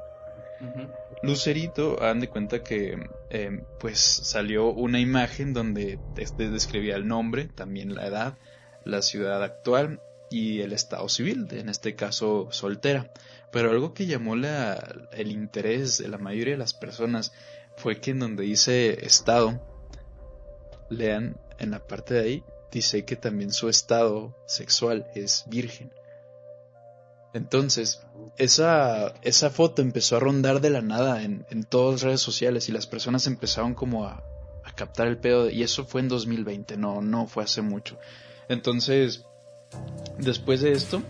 Lucerito, hagan de cuenta que eh, pues salió una imagen donde describía el nombre, también la edad, la ciudad actual y el estado civil, en este caso soltera. Pero algo que llamó la, el interés de la mayoría de las personas fue que en donde dice estado, lean en la parte de ahí, dice que también su estado sexual es virgen. Entonces, esa, esa foto empezó a rondar de la nada en, en todas las redes sociales y las personas empezaron como a, a captar el pedo y eso fue en 2020, no, no fue hace mucho. Entonces, después de esto,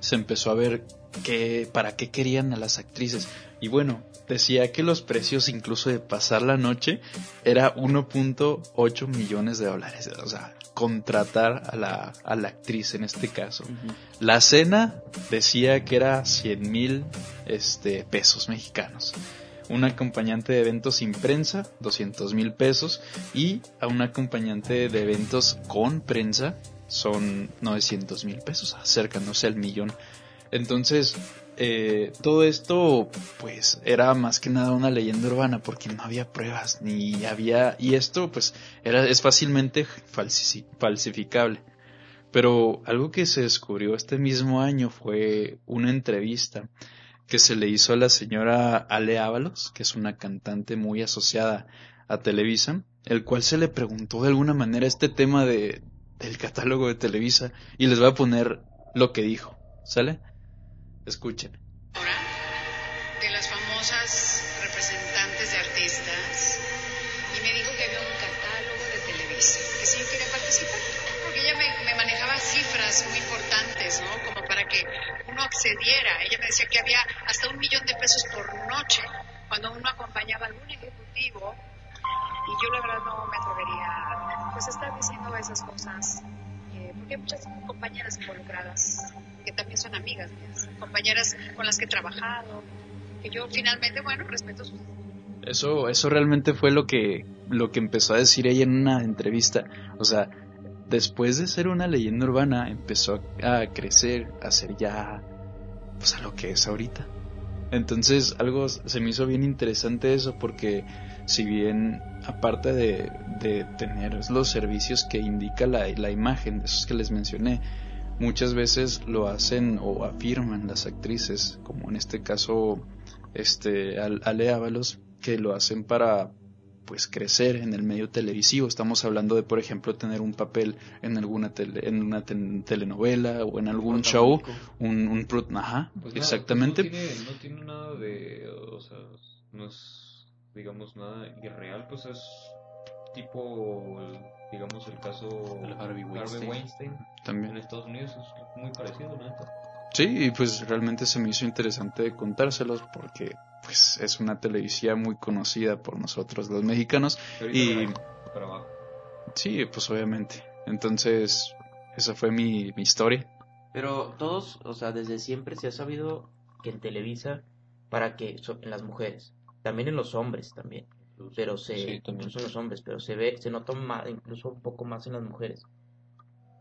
se empezó a ver que, para qué querían a las actrices. Y bueno, decía que los precios incluso de pasar la noche era 1.8 millones de dólares. O sea, contratar a la, a la actriz en este caso. La cena decía que era 100 mil este, pesos mexicanos. Un acompañante de eventos sin prensa, 200 mil pesos. Y a un acompañante de eventos con prensa son 900 mil pesos, acercándose al millón. Entonces, eh, todo esto, pues, era más que nada una leyenda urbana porque no había pruebas ni había y esto, pues, era es fácilmente falsi- falsificable. Pero algo que se descubrió este mismo año fue una entrevista que se le hizo a la señora Ale Ábalos, que es una cantante muy asociada a Televisa, el cual se le preguntó de alguna manera este tema de del catálogo de Televisa y les voy a poner lo que dijo, ¿sale? Escuchen. de las famosas representantes de artistas y me dijo que había un catálogo de Televisa, que si yo quería participar, porque ella me, me manejaba cifras muy importantes, ¿no? Como para que uno accediera. Ella me decía que había hasta un millón de pesos por noche cuando uno acompañaba a algún ejecutivo y yo la verdad no me atrevería pues a estar diciendo esas cosas eh, porque muchas compañeras involucradas que también son amigas compañeras con las que he trabajado, que yo finalmente, bueno, respeto sus Eso, eso realmente fue lo que, lo que empezó a decir ella en una entrevista. O sea, después de ser una leyenda urbana, empezó a crecer, a ser ya, pues a lo que es ahorita. Entonces, algo se me hizo bien interesante eso porque si bien aparte de, de tener los servicios que indica la, la imagen de esos que les mencioné, muchas veces lo hacen o afirman las actrices, como en este caso este Al- Ale Ábalos, que lo hacen para pues crecer en el medio televisivo. Estamos hablando de, por ejemplo, tener un papel en alguna tele- en una tel- telenovela o en algún show, un, un ajá, Pues nada, exactamente. pues no, tiene, no tiene nada de. O sea, no es, digamos, nada irreal, pues es tipo, el- digamos, el caso El Harvey Weinstein. Weinstein También. en Estados Unidos es muy parecido, la neta. Sí, y pues realmente se me hizo interesante contárselos porque pues es una televisión muy conocida por nosotros los mexicanos y para- para abajo. sí, pues obviamente. Entonces, esa fue mi, mi historia. Pero todos, o sea, desde siempre se ha sabido que en Televisa, para que, so- en las mujeres, también en los hombres también, pero se, Sí, incluso en los hombres, pero se ve, se nota más, incluso un poco más en las mujeres.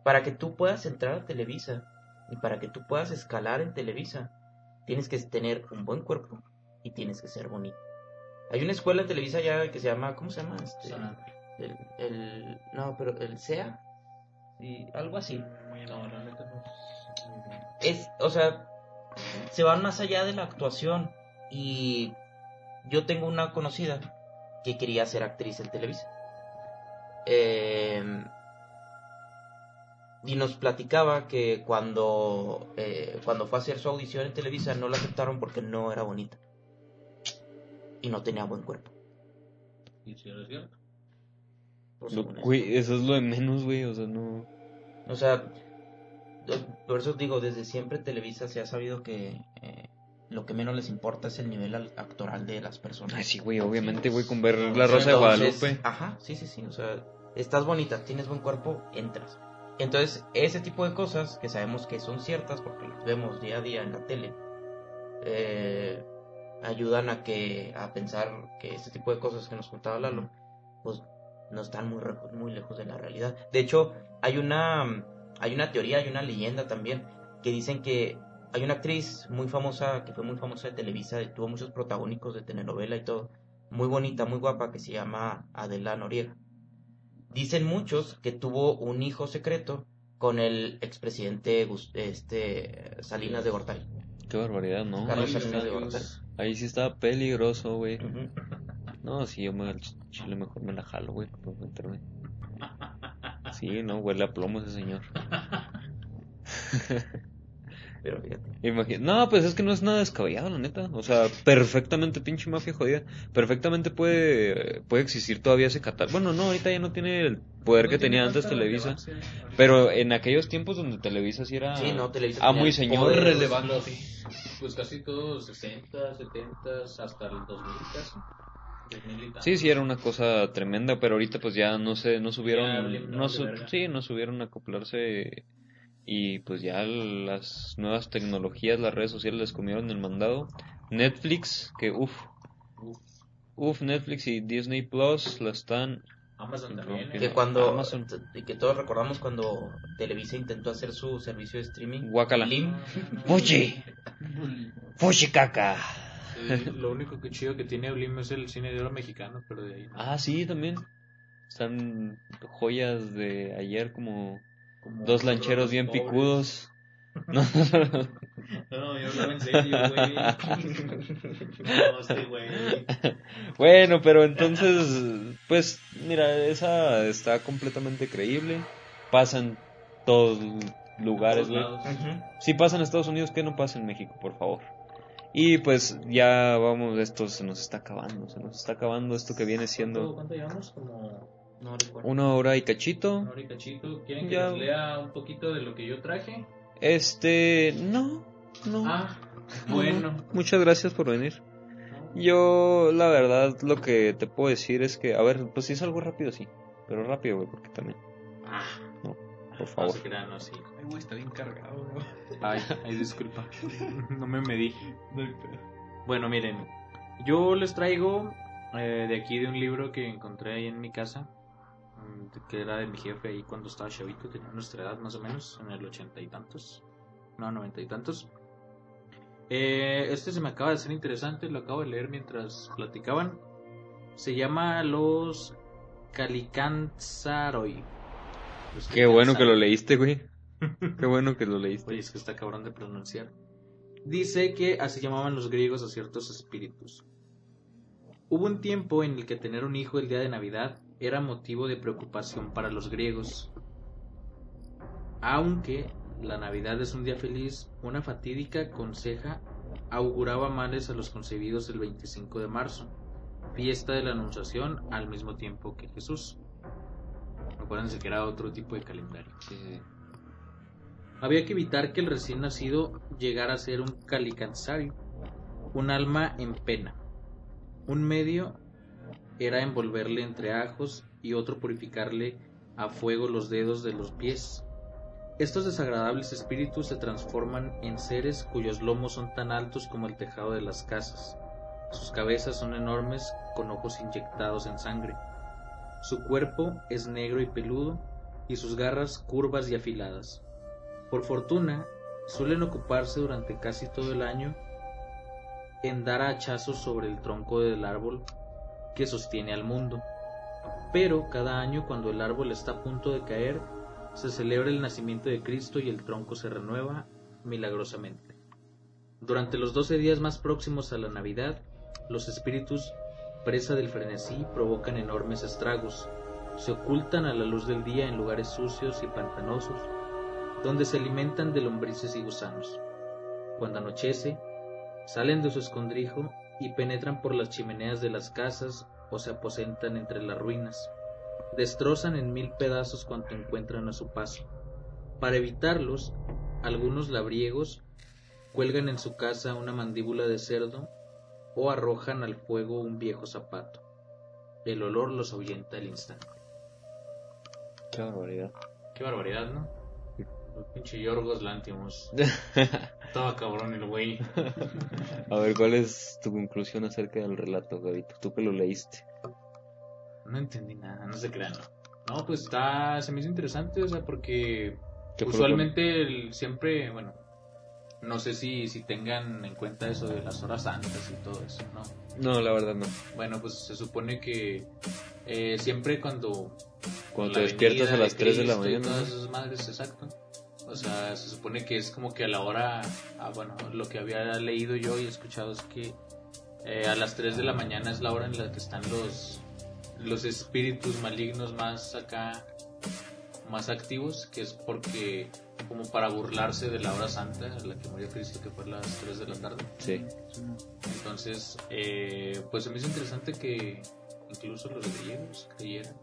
Para que tú puedas entrar a Televisa y para que tú puedas escalar en Televisa, tienes que tener un buen cuerpo y tienes que ser bonito. Hay una escuela en Televisa ya que se llama, ¿cómo se llama? Este, el, el, no, pero el SEA, y algo así. No, neta no. es, o sea, se van más allá de la actuación. Y yo tengo una conocida que quería ser actriz en Televisa. Eh, y nos platicaba que cuando, eh, cuando fue a hacer su audición en Televisa no la aceptaron porque no era bonita. Y no tenía buen cuerpo. ¿Y si eres cierto? por Lo- güey, eso es lo de menos, güey, o sea, no. O sea, por eso digo, desde siempre Televisa se ha sabido que eh, lo que menos les importa es el nivel al- actoral de las personas. Ay, sí, güey, obviamente, güey, con ver la Rosa de Guadalupe. Ajá, sí, sí, sí. O sea, estás bonita, tienes buen cuerpo, entras. Entonces, ese tipo de cosas que sabemos que son ciertas porque las vemos día a día en la tele, eh, ayudan a que a pensar que este tipo de cosas que nos contaba Lalo, pues no están muy muy lejos de la realidad. De hecho, hay una hay una teoría, hay una leyenda también que dicen que hay una actriz muy famosa que fue muy famosa de Televisa, y tuvo muchos protagónicos de telenovela y todo, muy bonita, muy guapa que se llama Adela Noriega. Dicen muchos que tuvo un hijo secreto con el expresidente este Salinas de Gortari. Qué barbaridad, ¿no? Carlos Ahí, Salinas de Gortari. ahí sí está peligroso, güey. No, sí, yo me, chile mejor me la jalo, güey, por meterme. Sí, no, huele a plomo ese señor. Pero fíjate. Imagi- no, pues es que no es nada descabellado, la neta. O sea, perfectamente pinche mafia jodida. Perfectamente puede, puede existir todavía ese catálogo. Bueno, no, ahorita ya no tiene el, poder No que tenía antes Televisa. Pero en aquellos tiempos donde Televisa sí era... Sí, no, Televisa Ah, muy señor. poder. relevante. Pues casi todos 60, 70, hasta el 2000 casi. 2000 y tantos. Sí, sí, era una cosa tremenda, pero ahorita pues ya no sé, no subieron, no su- sí, no subieron a acoplarse y pues ya las nuevas tecnologías, las redes sociales les comieron el mandado. Netflix, que uff, Uf. uff, Netflix y Disney Plus la están Amazon también. Que Que ¿eh? cuando, Amazon. que todos recordamos cuando Televisa intentó hacer su servicio de streaming. Guácala. Blim. Fuchi, Fuchi caca. Sí, lo único que chido que tiene Blim es el cine de oro mexicano, pero de ahí. no. Ah, sí, también. Están joyas de ayer como Como dos lancheros bien pobres. picudos. No, No, yo hablaba en serio, güey. No, este güey. Bueno, pero entonces, pues, mira, esa está completamente creíble. Pasa en todos lugares, güey. Ujú. Si pasa en Estados Unidos, que no pasa en México, por favor. Y pues ya vamos, esto se nos está acabando, se nos está acabando esto que viene ¿Cuánto, siendo cuánto llevamos? Como No recuerdo. una hora y una cachito. hora y cachito. ¿Quieren que Ya. les lea un poquito de lo que yo traje? Este, no, no. Ah, no, bueno. no. Muchas gracias por venir. Yo, la verdad, lo que te puedo decir es que, a ver, pues si es algo rápido, sí. Pero rápido, güey, porque también. Ah, No, por no favor. se crean, no, sí. Ay, güey, está bien cargado, güey. Ay, ay, disculpa. No me medí. Bueno, miren, yo les traigo eh, de aquí de un libro que encontré ahí en mi casa, que era de mi jefe ahí cuando estaba chavito, tenía nuestra edad más o menos, en el ochenta y tantos, no, noventa y tantos. Eh, este se me acaba de hacer interesante, lo acabo de leer mientras platicaban. Se llama Los Calicantzaroi. Los Qué bueno que lo leíste, güey. Qué bueno que lo leíste. Oye, es que está cabrón de pronunciar. Dice que así llamaban los griegos a ciertos espíritus. Hubo un tiempo en el que tener un hijo el día de Navidad era motivo de preocupación para los griegos. Aunque la Navidad es un día feliz, una fatídica conseja auguraba males a los concebidos el 25 de marzo, fiesta de la Anunciación al mismo tiempo que Jesús. Acuérdense que era otro tipo de calendario. Había que evitar que el recién nacido llegara a ser un calicanzario, un alma en pena. Un medio era envolverle entre ajos y otro purificarle a fuego los dedos de los pies. Estos desagradables espíritus se transforman en seres cuyos lomos son tan altos como el tejado de las casas. Sus cabezas son enormes con ojos inyectados en sangre. Su cuerpo es negro y peludo y sus garras curvas y afiladas. Por fortuna, suelen ocuparse durante casi todo el año en dar hachazos sobre el tronco del árbol que sostiene al mundo. Pero cada año cuando el árbol está a punto de caer, se celebra el nacimiento de Cristo y el tronco se renueva milagrosamente. Durante los doce días más próximos a la Navidad, los espíritus, presa del frenesí, provocan enormes estragos. Se ocultan a la luz del día en lugares sucios y pantanosos, donde se alimentan de lombrices y gusanos. Cuando anochece, salen de su escondrijo y penetran por las chimeneas de las casas o se aposentan entre las ruinas. Destrozan en mil pedazos cuanto encuentran a su paso. Para evitarlos, algunos labriegos cuelgan en su casa una mandíbula de cerdo o arrojan al fuego un viejo zapato. El olor los ahuyenta al instante. Qué barbaridad. Qué barbaridad, ¿no? El pinche Yorgos Lantimos. Estaba cabrón el güey. A ver, ¿cuál es tu conclusión acerca del relato, Gabito? Tú que lo leíste. No entendí nada, no se crean. No, pues está, se me hizo interesante, o sea, porque ¿Qué fue lo que- usualmente el- siempre, bueno, no sé si, si tengan en cuenta eso de las horas santas y todo eso, ¿no? No, la verdad no. Bueno, pues se supone que eh, siempre cuando... Cuando te despiertas a las 3 de la mañana. Todas esas madres, exacto. O sea, se supone que es como que a la hora, ah, bueno, lo que había leído yo y escuchado es que eh, a las 3 de la mañana es la hora en la que están los, los espíritus malignos más acá, más activos, que es porque como para burlarse de la hora santa en la que murió Cristo, que fue a las 3 de la tarde. Sí. Entonces, eh, pues se me hizo interesante que incluso los griegos creyeran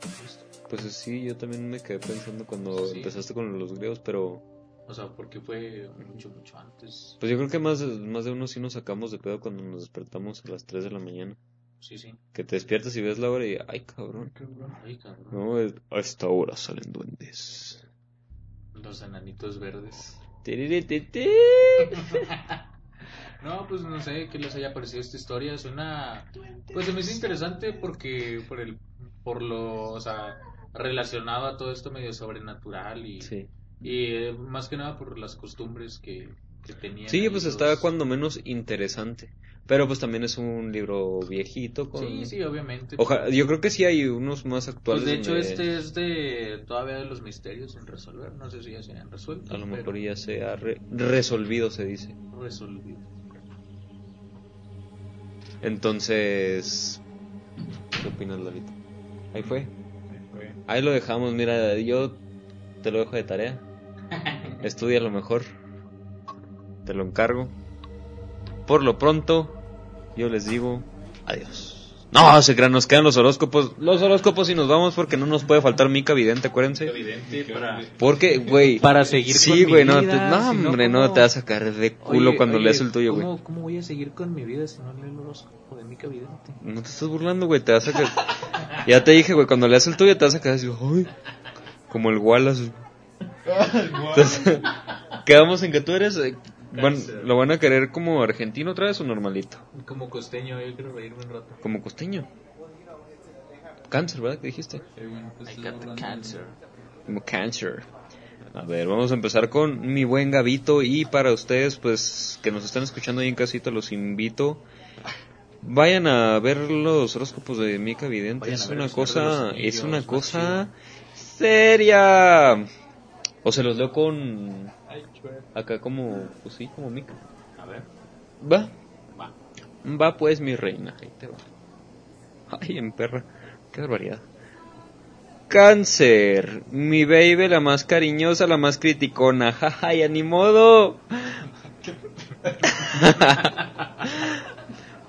Cristo. Pues sí, yo también me quedé pensando cuando Sí. empezaste con los griegos, pero O sea, porque fue mucho, mucho antes. pues yo creo que más, de- más de uno sí nos sacamos de pedo cuando nos despertamos a las 3 de la mañana. Sí, sí. Que te despiertas y ves la hora y, ay cabrón, Ay, cabrón. no, es- a esta hora salen duendes. Los enanitos verdes. No, pues no sé qué les haya parecido esta historia. Es una. Pues se me hizo interesante porque. Por el. Por lo. O sea. Relacionado a todo esto medio sobrenatural y. Sí. Y eh, más que nada por las costumbres que, que tenían. Sí, pues los- está cuando menos interesante. Pero pues también es un libro viejito con... Sí, sí, obviamente. Ojalá, yo creo que sí hay unos más actuales. Pues de hecho, donde este es de. Todavía de los misterios sin resolver. No sé si ya se han resuelto. A lo pero mejor ya se ha re- resolvido, se dice. Resolvido. Entonces, ¿qué opinas, Lalito? Ahí fue. Ahí lo dejamos, mira, yo te lo dejo de tarea. Estudia lo mejor. Te lo encargo. Por lo pronto, yo les digo adiós. No, se crean, nos quedan los horóscopos. Los horóscopos y nos vamos porque no nos puede faltar Mica Vidente, acuérdense. Evidente para. Porque, güey. Para seguir Sí, con mi güey, no, vida, te- no, si no, hombre, no ¿cómo? te vas a sacar de culo Oye, cuando oye, leas el tuyo, güey. ¿cómo, ¿Cómo voy a seguir con mi vida si no leo el horóscopo de Mica Vidente? No te estás burlando, güey, te vas a quedar... Ya te dije, güey, cuando leas el tuyo te vas a quedar así, ay, como el Wallace. Entonces, quedamos en que tú eres... van- ¿Lo van a querer como argentino otra vez o normalito? Como costeño, yo quiero reírme un rato. Como costeño. Cáncer, ¿verdad? que dijiste? I got the cancer. Como cáncer. A ver, vamos a empezar con mi buen Gabito y para ustedes, pues, que nos están escuchando ahí en casita, los invito. Vayan a ver los horóscopos de Mica Vidente. Es una cosa, es una cosa seria. O se los leo con acá como, pues sí, como Mica. A ver. Va, Va. va pues mi reina. Ahí te va. Ay, en perra. Qué barbaridad. Cáncer, mi baby, la más cariñosa, la más criticona, jaja, ya ni modo.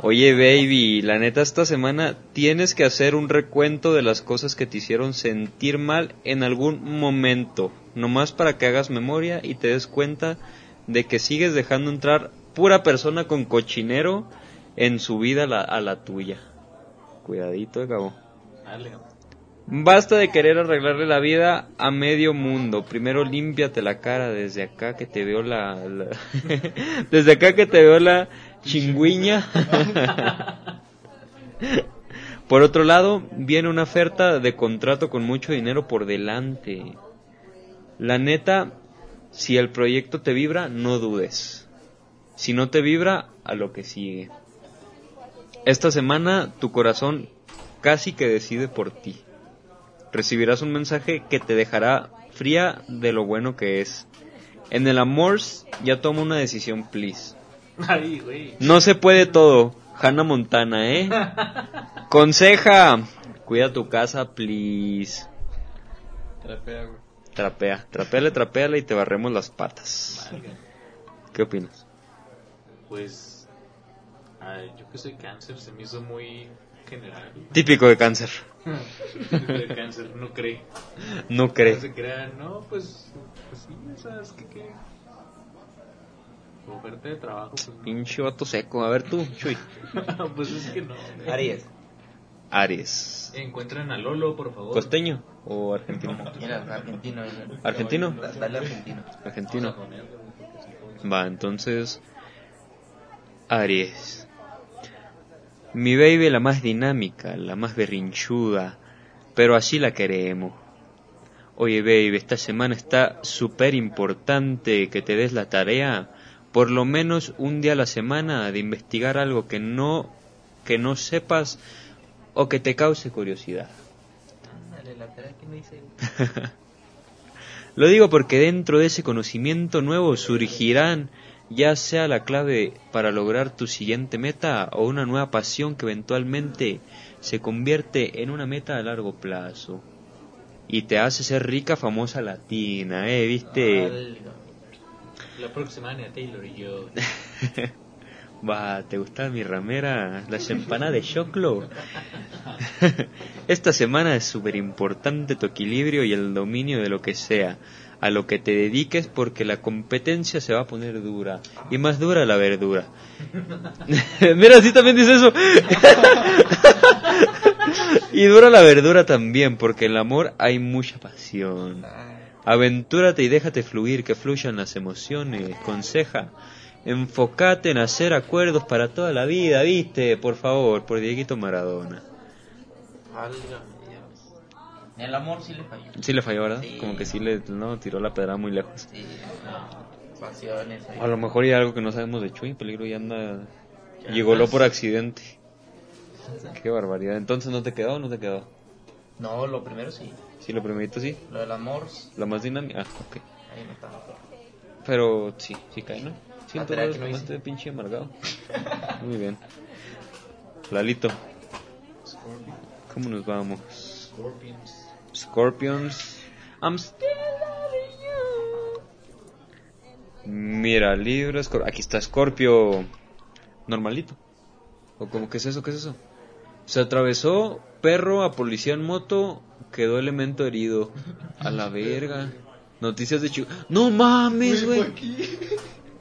Oye, baby, la neta esta semana tienes que hacer un recuento de las cosas que te hicieron sentir mal en algún momento, nomás para que hagas memoria y te des cuenta de que sigues dejando entrar pura persona con cochinero en su vida a la, a la tuya. Cuidadito, Gabo. Dale. Basta de querer arreglarle la vida a medio mundo. Primero límpiate la cara desde acá que te veo la... la- desde acá que te veo la chingüiña. por otro lado, viene una oferta de contrato con mucho dinero por delante. La neta, si el proyecto te vibra, no dudes. Si no te vibra, a lo que sigue. Esta semana tu corazón casi que decide por ti. Recibirás un mensaje que te dejará fría de lo bueno que es. En el amor ya toma una decisión, please. Ay, güey. No se puede todo. Hannah Montana, ¿eh? Conseja. Cuida tu casa, please. Trapea, güey. Trapea. Trapéale, trapéale y te barremos las patas. ¿Qué opinas? Pues. Ay, yo que soy cáncer, se me hizo muy general. Típico de cáncer. de cáncer, no cree. No No cree. se crean, no, pues. Pues sí, o sea, es que qué. Oferta de trabajo, pues. Pinche vato seco. A ver tú, Chuy. pues es que no. güey. Aries. Aries. Encuentren a Lolo, por favor. ¿Costeño o argentino? Argentino. ¿Argentino? Dale argentino. Argentino. Va, entonces. Aries. Mi baby la más dinámica, la más berrinchuda, pero así la queremos. Oye baby, esta semana está súper importante que te des la tarea, por lo menos un día a la semana, de investigar algo que no, que no sepas o que te cause curiosidad. Dale, la que hice. Lo digo porque dentro de ese conocimiento nuevo surgirán ya sea la clave para lograr tu siguiente meta o una nueva pasión que eventualmente se convierte en una meta a largo plazo. Y te hace ser rica, famosa latina, ¿eh? ¿Viste? La próxima Anya Taylor y yo. Va, ¿te gusta mi ramera? Las empanadas de choclo. Esta semana es súper importante tu equilibrio y el dominio de lo que sea, a lo que te dediques porque la competencia se va a poner dura y más dura la verdura. Mira, sí también dice eso. y dura la verdura también porque en el amor hay mucha pasión. Aventúrate y déjate fluir, que fluyan las emociones. Conseja, enfócate en hacer acuerdos para toda la vida, ¿viste? Por favor, por Dieguito Maradona. El amor sí le falló. Sí le falló, ¿verdad? Sí. Como que sí le no, tiró la pedra muy lejos. Sí, no. Pasiones. ahí. A lo mejor hay algo que no sabemos de Chuy, peligro y anda... Estás. por accidente. Qué barbaridad. Entonces, ¿no te quedó o no te quedó? No, lo primero sí. Sí, lo primerito sí. Lo del amor, La más dinámica. Ah, ok. ahí no está. Pero sí, sí cae, ¿no? Sí, Ah, aquí no nomás te pinche amargado. Muy bien. Lalito, ¿cómo nos vamos? Scorpions. I'm still loving you. Mira, libro, aquí está Scorpio normalito. ¿O como que es eso? ¿Qué es eso? Se atravesó perro a policía en moto, quedó elemento herido. A la verga. Noticias de Chihuahua. No mames, güey.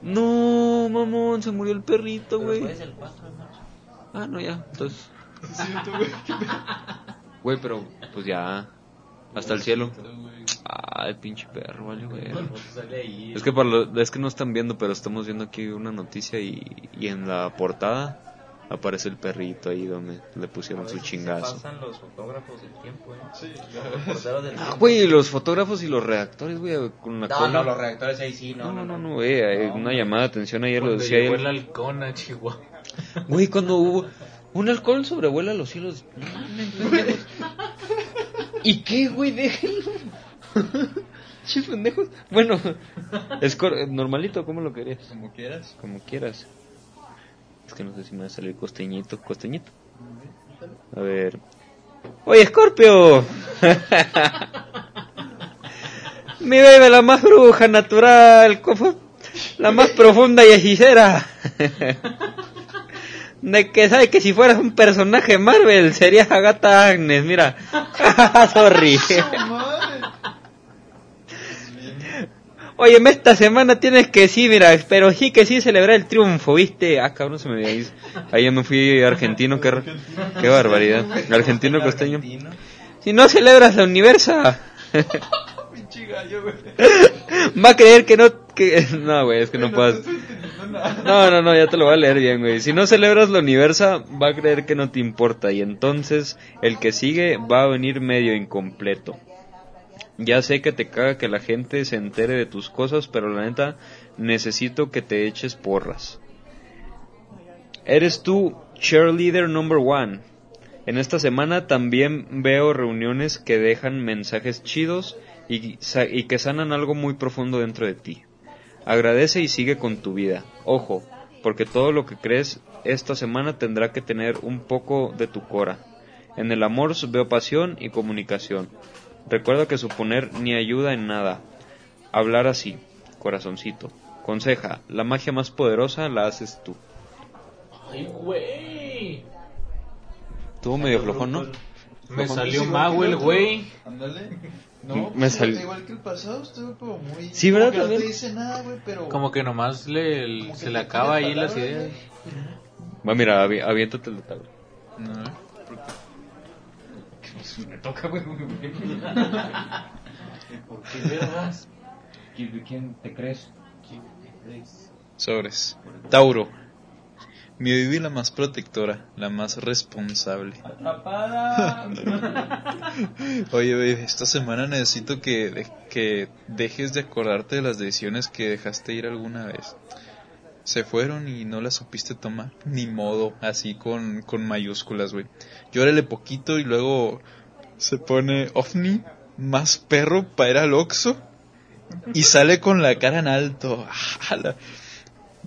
No, mamón, se murió el perrito, güey. fue desde el 4 de marzo. Ah, no, ya, entonces. Güey, pero pues ya. Hasta el cielo. Ah, el pinche perro, vale, güey. Es que, para lo- es que no están viendo, pero estamos viendo aquí una noticia y, y en la portada aparece el perrito ahí donde le pusieron A su veces se chingazo. pasan los fotógrafos del tiempo, ¿eh? Sí, los reporteros del Ah, tiempo. güey, los fotógrafos y los redactores, güey, con la No, cola. no, los reactores ahí sí, No, no. no, no, no, güey, hay una llamada de atención ayer lo decía él. el halcón a Chihuahua. Güey, cuando hubo un alcohol sobrevuela los cielos. ¿Y qué, güey? Déjenlo. Che, pendejos. Bueno, es cor- normalito, ¿cómo lo querías? Como quieras. Como quieras. Es que no sé si me va a salir costeñito, costeñito. A ver. Oye, Scorpio. Mi bebé, la más bruja, natural, la más profunda y hechicera. De que sabe que si fueras un personaje Marvel serías Agatha Agnes, mira. Sorry. Oye, esta semana tienes que sí, mira, pero sí que sí celebrar el triunfo, ¿viste? Ah, cabrón, se me dio ahí. Ya me fui argentino, qué, qué barbaridad. Argentino costeño. Si no celebras la universa, va a creer que no, que, no, güey, es que no puedas. No, no, no, ya te lo voy a leer bien, güey. Si no celebras la universa, va a creer que no te importa y entonces el que sigue va a venir medio incompleto. Ya sé que te caga que la gente se entere de tus cosas, pero la neta necesito que te eches porras. Eres tú cheerleader number one. En esta semana también veo reuniones que dejan mensajes chidos y, y que sanan algo muy profundo dentro de ti. Agradece y sigue con tu vida. Ojo, porque todo lo que crees esta semana tendrá que tener un poco de tu cora. En el amor veo pasión y comunicación. Recuerda que suponer ni ayuda en nada. Hablar así, corazoncito. Conseja, la magia más poderosa la haces tú. Ay, güey. Estuvo medio flojón, ¿no? Me salió mago el güey. Ándale. Me No, pues, salió- igual que el pasado, estuvo como muy... Sí, como ¿verdad? que no te También. dice nada, güey, pero... Como que nomás le, como que se le acaba ahí las ideas. Va, mira, avi- aviéntate el tal. No, Me toca, güey. ¿Por qué vergas? ¿Quién te crees? ¿Quién te crees? Sobres. Tauro. Mi baby la más protectora, la más responsable. Atrapada. Oye, baby, esta semana necesito que, de- que dejes de acordarte de las decisiones que dejaste ir alguna vez. Se fueron y no las supiste tomar. Ni modo, así con, con mayúsculas, güey. Llórale poquito y luego se pone ovni, más perro para ir al Oxxo. Y sale con la cara en alto.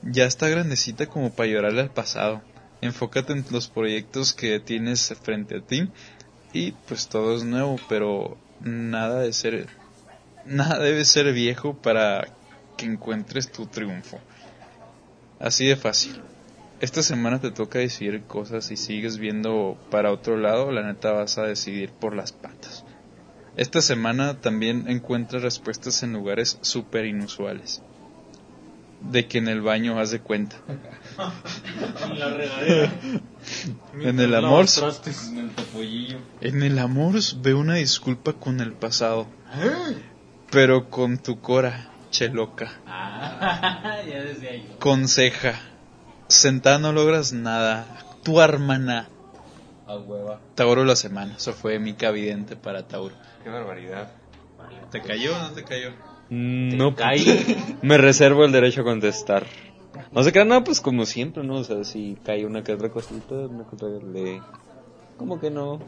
Ya está grandecita como para llorarle al pasado. Enfócate en los proyectos que tienes frente a ti y pues todo es nuevo, pero nada de ser nada debe ser viejo para que encuentres tu triunfo. Así de fácil. esta semana te toca decidir cosas y sigues viendo para otro lado, la neta vas a decidir por las patas. Esta semana también encuentras respuestas en lugares súper inusuales. De que en el baño haz de cuenta. En la regadera. En el amor, en el amor ve una disculpa con el pasado. Pero con tu cora, cheloca. Ah, ya decía yo. Con ceja. Sentada no logras nada. Tu hermana. A hueva. Tauro la semana. Eso fue mi cavidente para Tauro. Qué barbaridad. ¿Te cayó o no te cayó? No, me reservo el derecho a contestar. No se crean, no, pues como siempre, ¿no? O sea, si cae una que otra cosita, una que otra le... Como que no,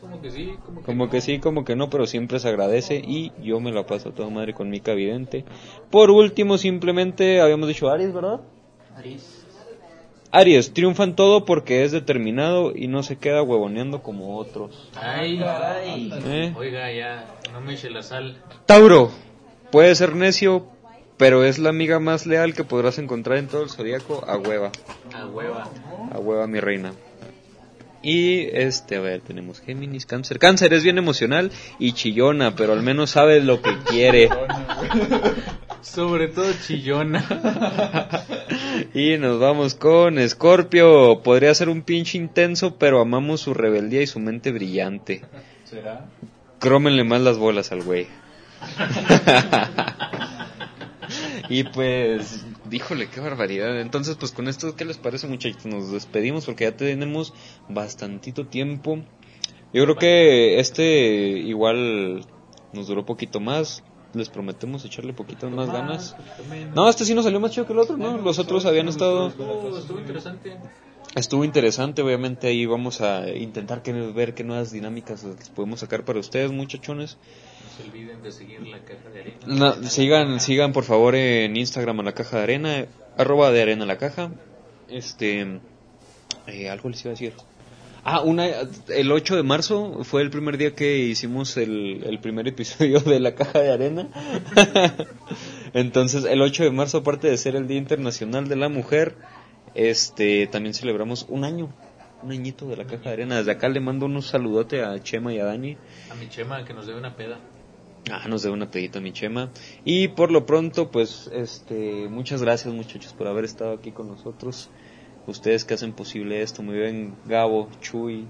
Como que sí, como que como no. que sí, como que no, pero siempre se agradece y yo me la paso a toda madre con mi cavidente. Por último, simplemente habíamos dicho Aries, ¿verdad? Aries. Aries, triunfa en todo porque es determinado y no se queda huevoneando como otros. Ay, Caray. ¿Eh? Oiga, ya, no me eche la sal. Tauro, puede ser necio, pero es la amiga más leal que podrás encontrar en todo el zodiaco a hueva. A hueva. A hueva, mi reina. Y este, a ver, tenemos Géminis, Cáncer. Cáncer es bien emocional y chillona, pero al menos sabe lo que quiere. Sobre todo chillona. Y nos vamos con Escorpio. Podría ser un pinche intenso, pero amamos su rebeldía y su mente brillante. ¿Será? Crómenle más las bolas al güey. y pues, díjole, qué barbaridad. Entonces, pues con esto, ¿qué les parece muchachos? Nos despedimos porque ya tenemos bastantito tiempo. Yo creo que este igual nos duró poquito más. Les prometemos echarle poquito más ganas. No, este sí nos salió más chido que el otro, ¿no? Los otros habían estado... Estuvo, estuvo interesante. Estuvo interesante, obviamente ahí vamos a intentar que, ver qué nuevas dinámicas les podemos sacar para ustedes, muchachones. No se olviden de seguir la caja de arena. Na- sigan, sigan por favor en Instagram a la caja de arena, arroba de arena la caja. Este, eh, algo les iba a decir. Ah, una, el 8 de marzo fue el primer día que hicimos el, el primer episodio de la caja de arena. Entonces, el 8 de marzo, aparte de ser el Día Internacional de la Mujer, este, también celebramos un año, un añito de la caja de arena. Desde acá le mando un saludote a Chema y a Dani. A mi chema que nos debe una peda. Ah, nos dé una pedita mi Chema. Y por lo pronto, pues, este, muchas gracias muchachos por haber estado aquí con nosotros. Ustedes que hacen posible esto, muy bien, Gabo, Chuy,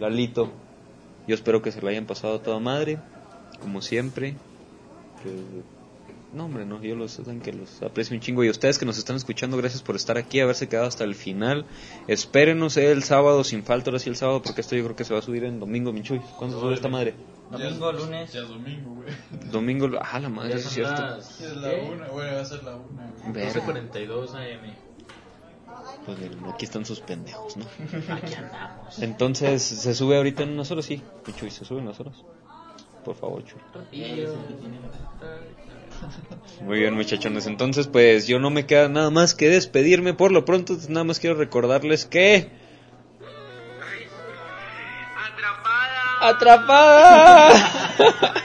Lalito. Yo espero que se lo hayan pasado a toda madre, como siempre. Que- no, hombre, no, yo los saben que los aprecio un chingo. Y a ustedes que nos están escuchando, gracias por estar aquí, haberse quedado hasta el final. Espérenos el sábado sin falta, ahora sí el sábado, porque esto yo creo que se va a subir en domingo, mi Chuy. ¿Cuándo sube esta madre? Domingo, lunes. Ya es domingo, güey. Domingo, ah, la madre, es cierto. las Es la una, güey, va a ser la una, güey. Verga. 12.42 AM. Pues miren, aquí están sus pendejos, ¿no? Aquí andamos. Entonces, se sube ahorita en unas horas, sí. Mi Chuy, se sube en unas horas. Por favor, Chuy. Muy bien, muchachones. Entonces, pues yo no me queda nada más que despedirme. Por lo pronto, nada más quiero recordarles que. ¡Atrapada!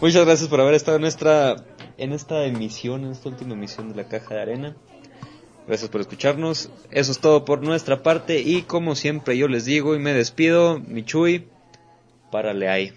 Muchas gracias por haber estado en esta, en esta emisión, en esta última emisión de la Caja de Arena. Gracias por escucharnos. Eso es todo por nuestra parte. Y como siempre, yo les digo y me despido, Michuy, párale ahí.